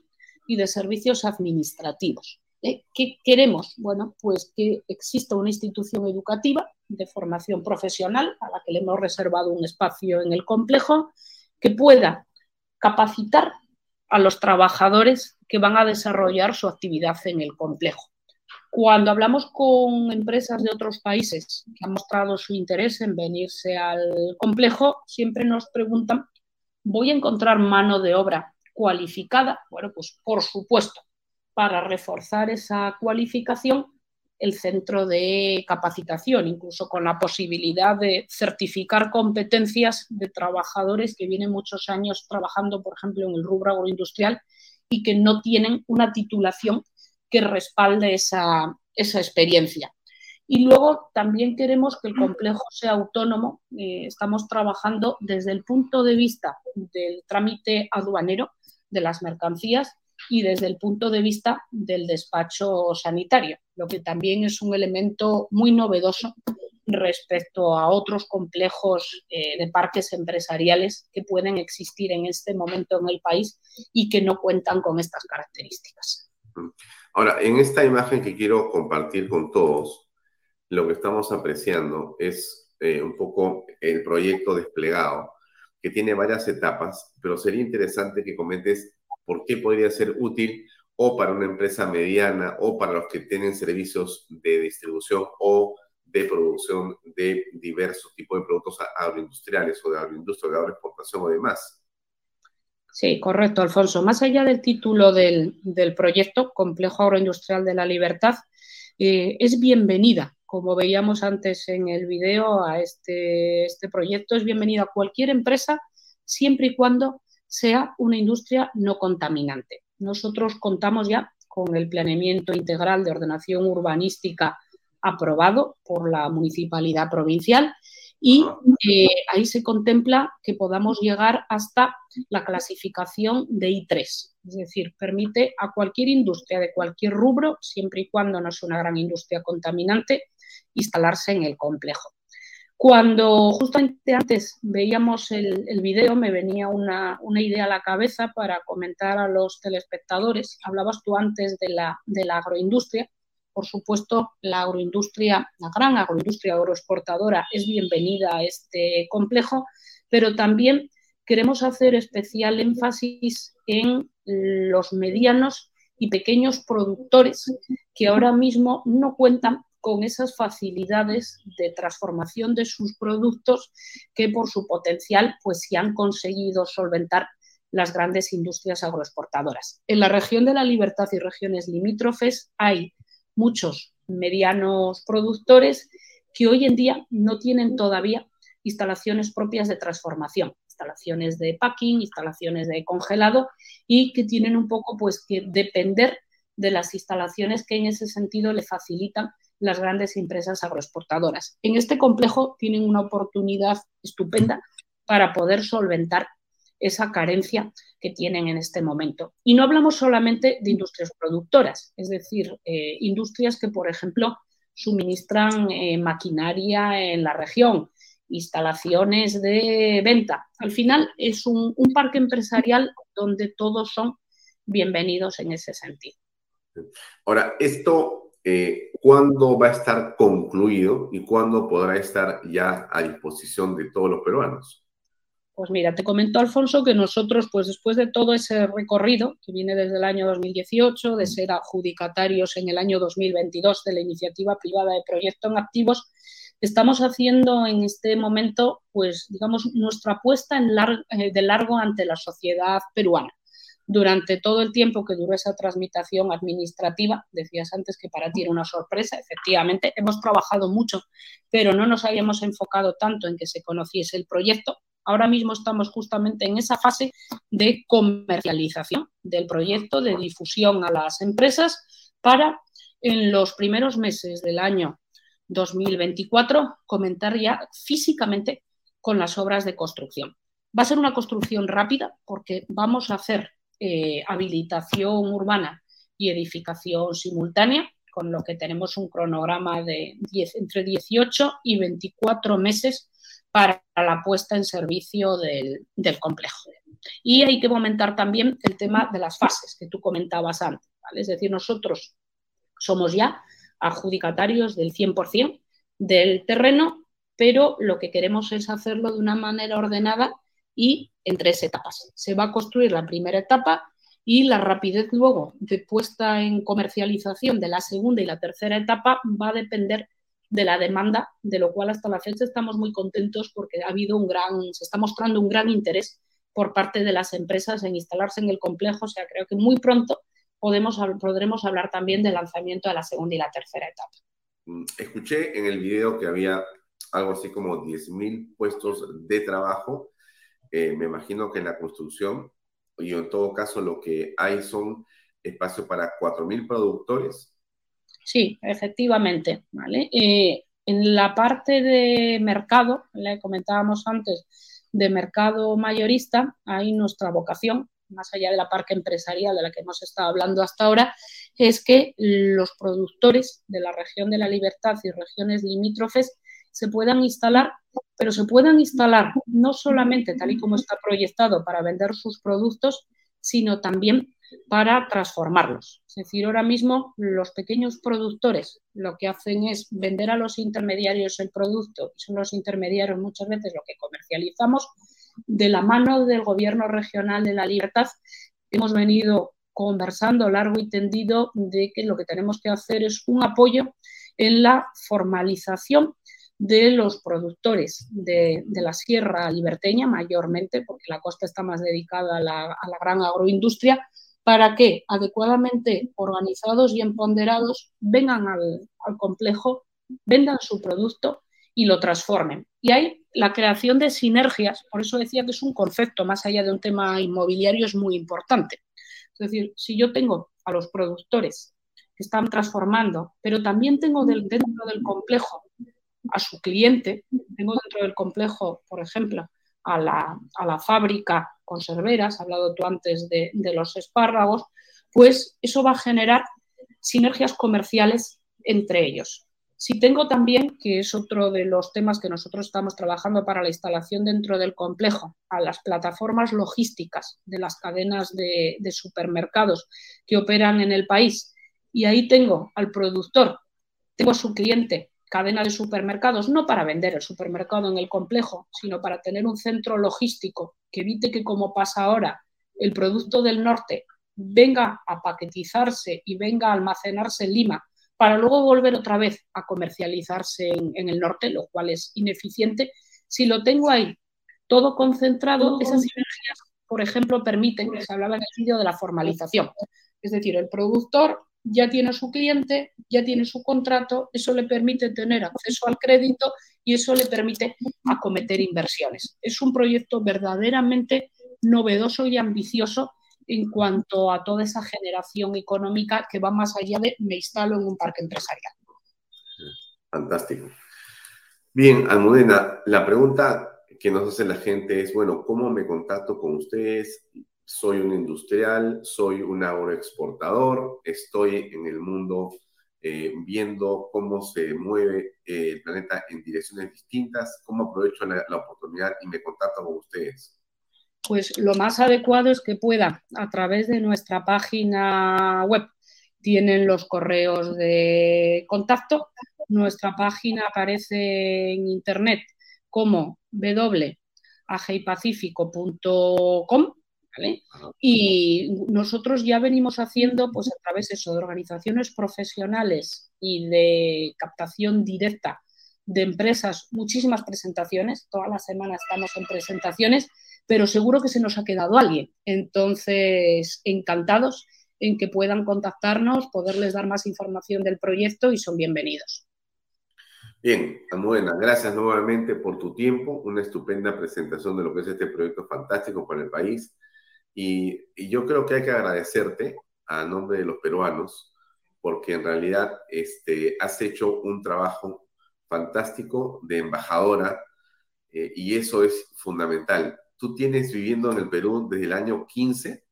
y de servicios administrativos. ¿Eh? ¿Qué queremos? Bueno, pues que exista una institución educativa de formación profesional a la que le hemos reservado un espacio en el complejo que pueda capacitar a los trabajadores que van a desarrollar su actividad en el complejo. Cuando hablamos con empresas de otros países que han mostrado su interés en venirse al complejo, siempre nos preguntan, ¿voy a encontrar mano de obra cualificada? Bueno, pues por supuesto, para reforzar esa cualificación, el centro de capacitación, incluso con la posibilidad de certificar competencias de trabajadores que vienen muchos años trabajando, por ejemplo, en el rubro agroindustrial y que no tienen una titulación que respalde esa, experiencia. Y luego también queremos que el complejo sea autónomo. Eh, estamos trabajando desde el punto de vista del trámite aduanero de las mercancías y desde el punto de vista del despacho sanitario, lo que también es un elemento muy novedoso respecto a otros complejos eh, de parques empresariales que pueden existir en este momento en el país y que no cuentan con estas características. Ahora, en esta imagen que quiero compartir con todos, lo que estamos apreciando es eh, un poco el proyecto desplegado, que tiene varias etapas, pero sería interesante que comentes por qué podría ser útil o para una empresa mediana o para los que tienen servicios de distribución o de producción de diversos tipos de productos agroindustriales o de agroindustria, de agroexportación o demás. Sí, correcto, Alfonso. Más allá del título del, proyecto, Complejo Agroindustrial de la Libertad, eh, es bienvenida, como veíamos antes en el video, a este, este proyecto. Es bienvenida a cualquier empresa siempre y cuando sea una industria no contaminante. Nosotros contamos ya con el planeamiento integral de ordenación urbanística aprobado por la municipalidad provincial y eh, ahí se contempla que podamos llegar hasta la clasificación de I3, es decir, permite a cualquier industria de cualquier rubro, siempre y cuando no es una gran industria contaminante, instalarse en el complejo. Cuando justamente antes veíamos el, el video, me venía una, idea a la cabeza para comentar a los telespectadores. Hablabas tú antes de la, de la agroindustria por supuesto, la agroindustria, la gran agroindustria agroexportadora es bienvenida a este complejo, pero también queremos hacer especial énfasis en los medianos y pequeños productores que ahora mismo no cuentan con esas facilidades de transformación de sus productos que por su potencial pues sí han conseguido solventar las grandes industrias agroexportadoras. En la región de la Libertad y regiones limítrofes hay muchos medianos productores que hoy en día no tienen todavía instalaciones propias de transformación, instalaciones de packing, instalaciones de congelado y que tienen un poco pues que depender de las instalaciones que en ese sentido le facilitan las grandes empresas agroexportadoras. En este complejo tienen una oportunidad estupenda para poder solventar esa carencia que tienen en este momento. Y no hablamos solamente de industrias productoras, es decir, eh, industrias que, por ejemplo, suministran eh, maquinaria en la región, instalaciones de venta. Al final es un, parque empresarial donde todos son bienvenidos en ese sentido. Ahora, esto, eh, ¿cuándo va a estar concluido y cuándo podrá estar ya a disposición de todos los peruanos? Pues mira, te comentó Alfonso que nosotros, pues después de todo ese recorrido que viene desde el año 2018, de ser adjudicatarios en el año 2022 de la iniciativa privada de proyecto en activos, estamos haciendo en este momento, pues digamos, nuestra apuesta eh, de largo ante la sociedad peruana. Durante todo el tiempo que duró esa transmitación administrativa, decías antes que para ti era una sorpresa, efectivamente, hemos trabajado mucho, pero no nos habíamos enfocado tanto en que se conociese el proyecto Ahora mismo estamos justamente en esa fase de comercialización del proyecto, de difusión a las empresas para en los primeros meses del año 2024 comentar ya físicamente con las obras de construcción. Va a ser una construcción rápida porque vamos a hacer eh, habilitación urbana y edificación simultánea, con lo que tenemos un cronograma de entre 18 y 24 meses para la puesta en servicio del, complejo. Y hay que comentar también el tema de las fases que tú comentabas antes. Es decir, nosotros somos ya adjudicatarios del 100% del terreno, pero lo que queremos es hacerlo de una manera ordenada y en tres etapas. Se va a construir la primera etapa y la rapidez luego de puesta en comercialización de la segunda y la tercera etapa va a depender de la demanda, de lo cual hasta la fecha estamos muy contentos porque ha habido un gran, se está mostrando un gran interés por parte de las empresas en instalarse en el complejo. O sea, creo que muy pronto podemos, podremos hablar también del lanzamiento de la segunda y la tercera etapa. Mm, escuché en el video que había algo así como 10.000 puestos de trabajo. Eh, me imagino que en la construcción, y en todo caso lo que hay son espacio para 4.000 productores Sí, efectivamente. ¿vale? Eh, en la parte de mercado, le comentábamos antes, de mercado mayorista, hay nuestra vocación, más allá de la parte empresarial de la que hemos estado hablando hasta ahora, es que los productores de la región de la libertad y regiones limítrofes se puedan instalar, pero se puedan instalar no solamente tal y como está proyectado para vender sus productos, sino también para transformarlos. Es decir, ahora mismo los pequeños productores lo que hacen es vender a los intermediarios el producto, son los intermediarios muchas veces lo que comercializamos, de la mano del gobierno regional de la libertad. Hemos venido conversando largo y tendido de que lo que tenemos que hacer es un apoyo en la formalización de los productores de, la sierra liberteña, mayormente, porque la costa está más dedicada a la, a la gran agroindustria, para que adecuadamente organizados y empoderados vengan al, complejo, vendan su producto y lo transformen. Y hay la creación de sinergias, por eso decía que es un concepto más allá de un tema inmobiliario, es muy importante. Es decir, si yo tengo a los productores que están transformando, pero también tengo dentro del complejo a su cliente, tengo dentro del complejo, por ejemplo, a la, a la fábrica conserveras, has hablado tú antes de, de los espárragos, pues eso va a generar sinergias comerciales entre ellos. Si tengo también, que es otro de los temas que nosotros estamos trabajando para la instalación dentro del complejo, a las plataformas logísticas de las cadenas de, de, supermercados que operan en el país, y ahí tengo al productor, tengo a su cliente cadena de supermercados, no para vender el supermercado en el complejo, sino para tener un centro logístico que evite que, como pasa ahora, el producto del norte venga a paquetizarse y venga a almacenarse en Lima para luego volver otra vez a comercializarse en, el norte, lo cual es ineficiente. Si lo tengo ahí todo concentrado, esas sinergias, por ejemplo, permiten, se hablaba en el vídeo de la formalización. Es decir, el productor ya tiene su cliente, ya tiene su contrato, eso le permite tener acceso al crédito y eso le permite acometer inversiones. Es un proyecto verdaderamente novedoso y ambicioso en cuanto a toda esa generación económica que va más allá de me instalo en un parque empresarial. Fantástico. Bien, Almudena, la pregunta que nos hace la gente es, bueno, ¿cómo me contacto con ustedes? Soy un industrial, soy un agroexportador, estoy en el mundo eh, viendo cómo se mueve eh, el planeta en direcciones distintas, cómo aprovecho la, oportunidad y me contacto con ustedes. Pues lo más adecuado es que pueda, a través de nuestra página web, tienen los correos de contacto. Nuestra página aparece en internet como www.ageipacifico.com y nosotros ya venimos haciendo, pues a través de eso, de organizaciones profesionales y de captación directa de empresas, muchísimas presentaciones. Toda la semana estamos en presentaciones, pero seguro que se nos ha quedado alguien. Entonces, encantados en que puedan contactarnos, poderles dar más información del proyecto y son bienvenidos. Bien, Almudena, gracias nuevamente por tu tiempo, una estupenda presentación de lo que es este proyecto fantástico para el país. Y, yo creo que hay que agradecerte a nombre de los peruanos, porque en realidad este, has hecho un trabajo fantástico de embajadora eh, y eso es fundamental. ¿Tú tienes viviendo en el Perú desde el año 15?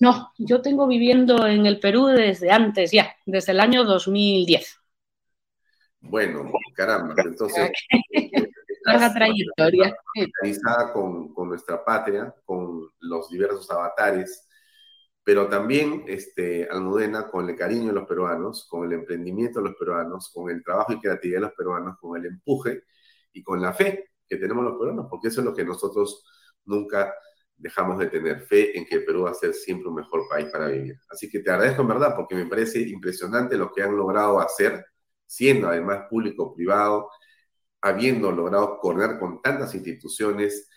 No, yo tengo viviendo en el Perú desde antes ya, desde el año 2010. Bueno, caramba, entonces... Larga trayectoria. Con, con, nuestra patria, con los diversos avatares, pero también, este, Almudena, con el cariño de los peruanos, con el emprendimiento de los peruanos, con el trabajo y creatividad de los peruanos, con el empuje y con la fe que tenemos los peruanos, porque eso es lo que nosotros nunca dejamos de tener fe en que Perú va a ser siempre un mejor país para vivir. Así que te agradezco en verdad porque me parece impresionante lo que han logrado hacer siendo además público-privado, habiendo logrado coordinar con tantas instituciones,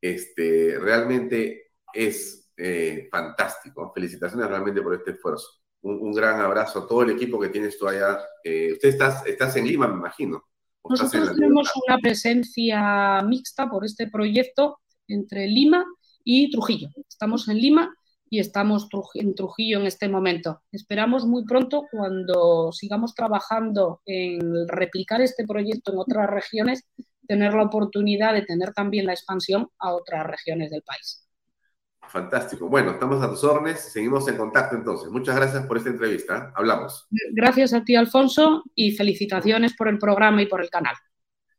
este, realmente es eh, fantástico. Felicitaciones realmente por este esfuerzo. Un, gran abrazo a todo el equipo que tienes tú allá. Eh, usted estás, estás en Lima, me imagino. Nosotros tenemos una presencia mixta por este proyecto entre Lima y Trujillo. Estamos en Lima y estamos en Trujillo en este momento. Esperamos muy pronto, cuando sigamos trabajando en replicar este proyecto en otras regiones, tener la oportunidad de tener también la expansión a otras regiones del país. Fantástico. Bueno, estamos a tus órdenes. Seguimos en contacto entonces. Muchas gracias por esta entrevista. Hablamos. Gracias a ti, Alfonso, y felicitaciones por el programa y por el canal.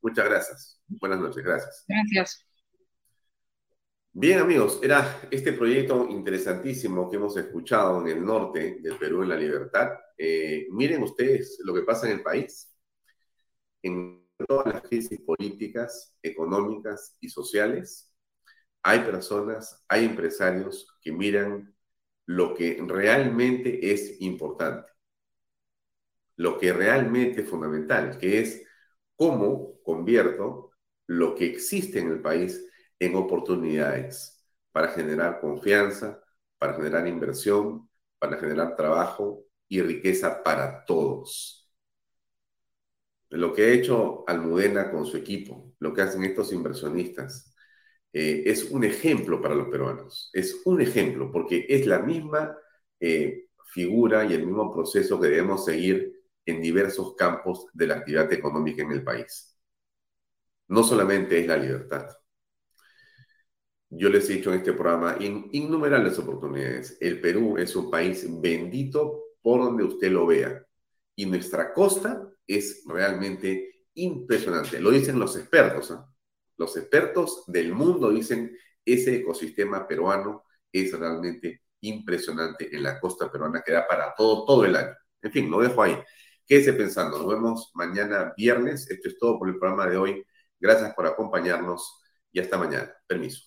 Muchas gracias. Buenas noches. Gracias. Gracias. Bien, amigos, era este proyecto interesantísimo que hemos escuchado en el norte del Perú en la libertad. Eh, miren ustedes lo que pasa en el país. En todas las crisis políticas, económicas y sociales, hay personas, hay empresarios que miran lo que realmente es importante, lo que realmente es fundamental, que es cómo convierto lo que existe en el país en oportunidades para generar confianza, para generar inversión, para generar trabajo y riqueza para todos. Lo que ha hecho Almudena con su equipo, lo que hacen estos inversionistas, eh, es un ejemplo para los peruanos. Es un ejemplo porque es la misma eh, figura y el mismo proceso que debemos seguir en diversos campos de la actividad económica en el país. No solamente es la libertad, yo les he dicho en este programa innumerables oportunidades. El Perú es un país bendito por donde usted lo vea. Y nuestra costa es realmente impresionante. Lo dicen los expertos. ¿ah? Los expertos del mundo dicen ese ecosistema peruano es realmente impresionante en la costa peruana que da para todo, todo el año. En fin, lo dejo ahí. Quédese pensando. Nos vemos mañana viernes. Esto es todo por el programa de hoy. Gracias por acompañarnos y hasta mañana. Permiso.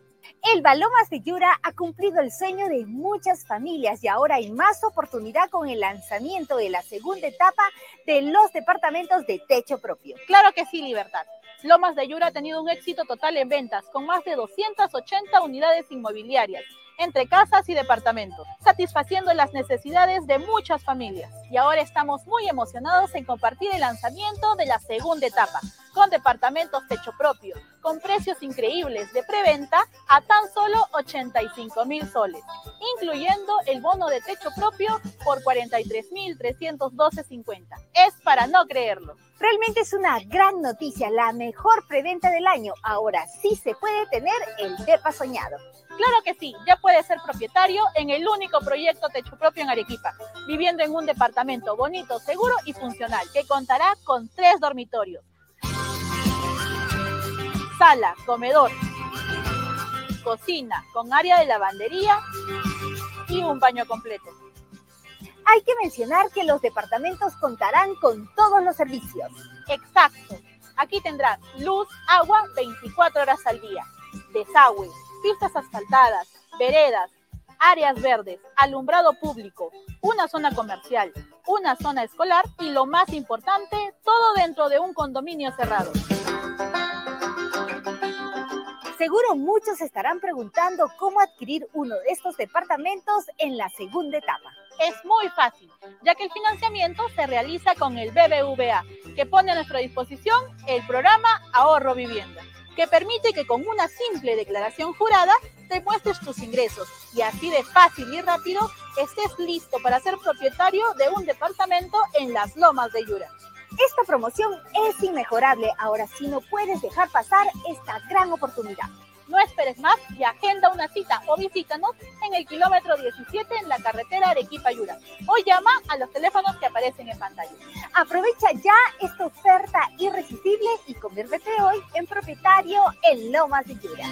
El de Yura ha cumplido el sueño de muchas familias y ahora hay más oportunidad con el lanzamiento de la segunda etapa de los departamentos de techo propio. Claro que sí, Libertad. Lomas de Yura ha tenido un éxito total en ventas, con más de 280 unidades inmobiliarias entre casas y departamentos, satisfaciendo las necesidades de muchas familias. Y ahora estamos muy emocionados en compartir el lanzamiento de la segunda etapa, con departamentos techo propio, con precios increíbles de preventa a tan solo 85 mil soles, incluyendo el bono de techo propio por 43.312.50. Es para no creerlo. Realmente es una gran noticia, la mejor preventa del año. Ahora sí se puede tener el DEPA soñado. Claro que sí, ya puede ser propietario en el único proyecto techo propio en Arequipa, viviendo en un departamento bonito, seguro y funcional, que contará con tres dormitorios, sala, comedor, cocina con área de lavandería y un baño completo. Hay que mencionar que los departamentos contarán con todos los servicios. Exacto. Aquí tendrás luz, agua 24 horas al día, desagüe, pistas asfaltadas, veredas, áreas verdes, alumbrado público, una zona comercial, una zona escolar y lo más importante, todo dentro de un condominio cerrado. Seguro muchos estarán preguntando cómo adquirir uno de estos departamentos en la segunda etapa. Es muy fácil, ya que el financiamiento se realiza con el BBVA, que pone a nuestra disposición el programa Ahorro Vivienda, que permite que con una simple declaración jurada te muestres tus ingresos y así de fácil y rápido estés listo para ser propietario de un departamento en las lomas de Yura. Esta promoción es inmejorable. Ahora sí no puedes dejar pasar esta gran oportunidad. No esperes más y agenda una cita o visítanos en el kilómetro 17 en la carretera Arequipa-Yura o llama a los teléfonos que aparecen en pantalla. Aprovecha ya esta oferta irresistible y conviértete hoy en propietario en Lomas de Yura.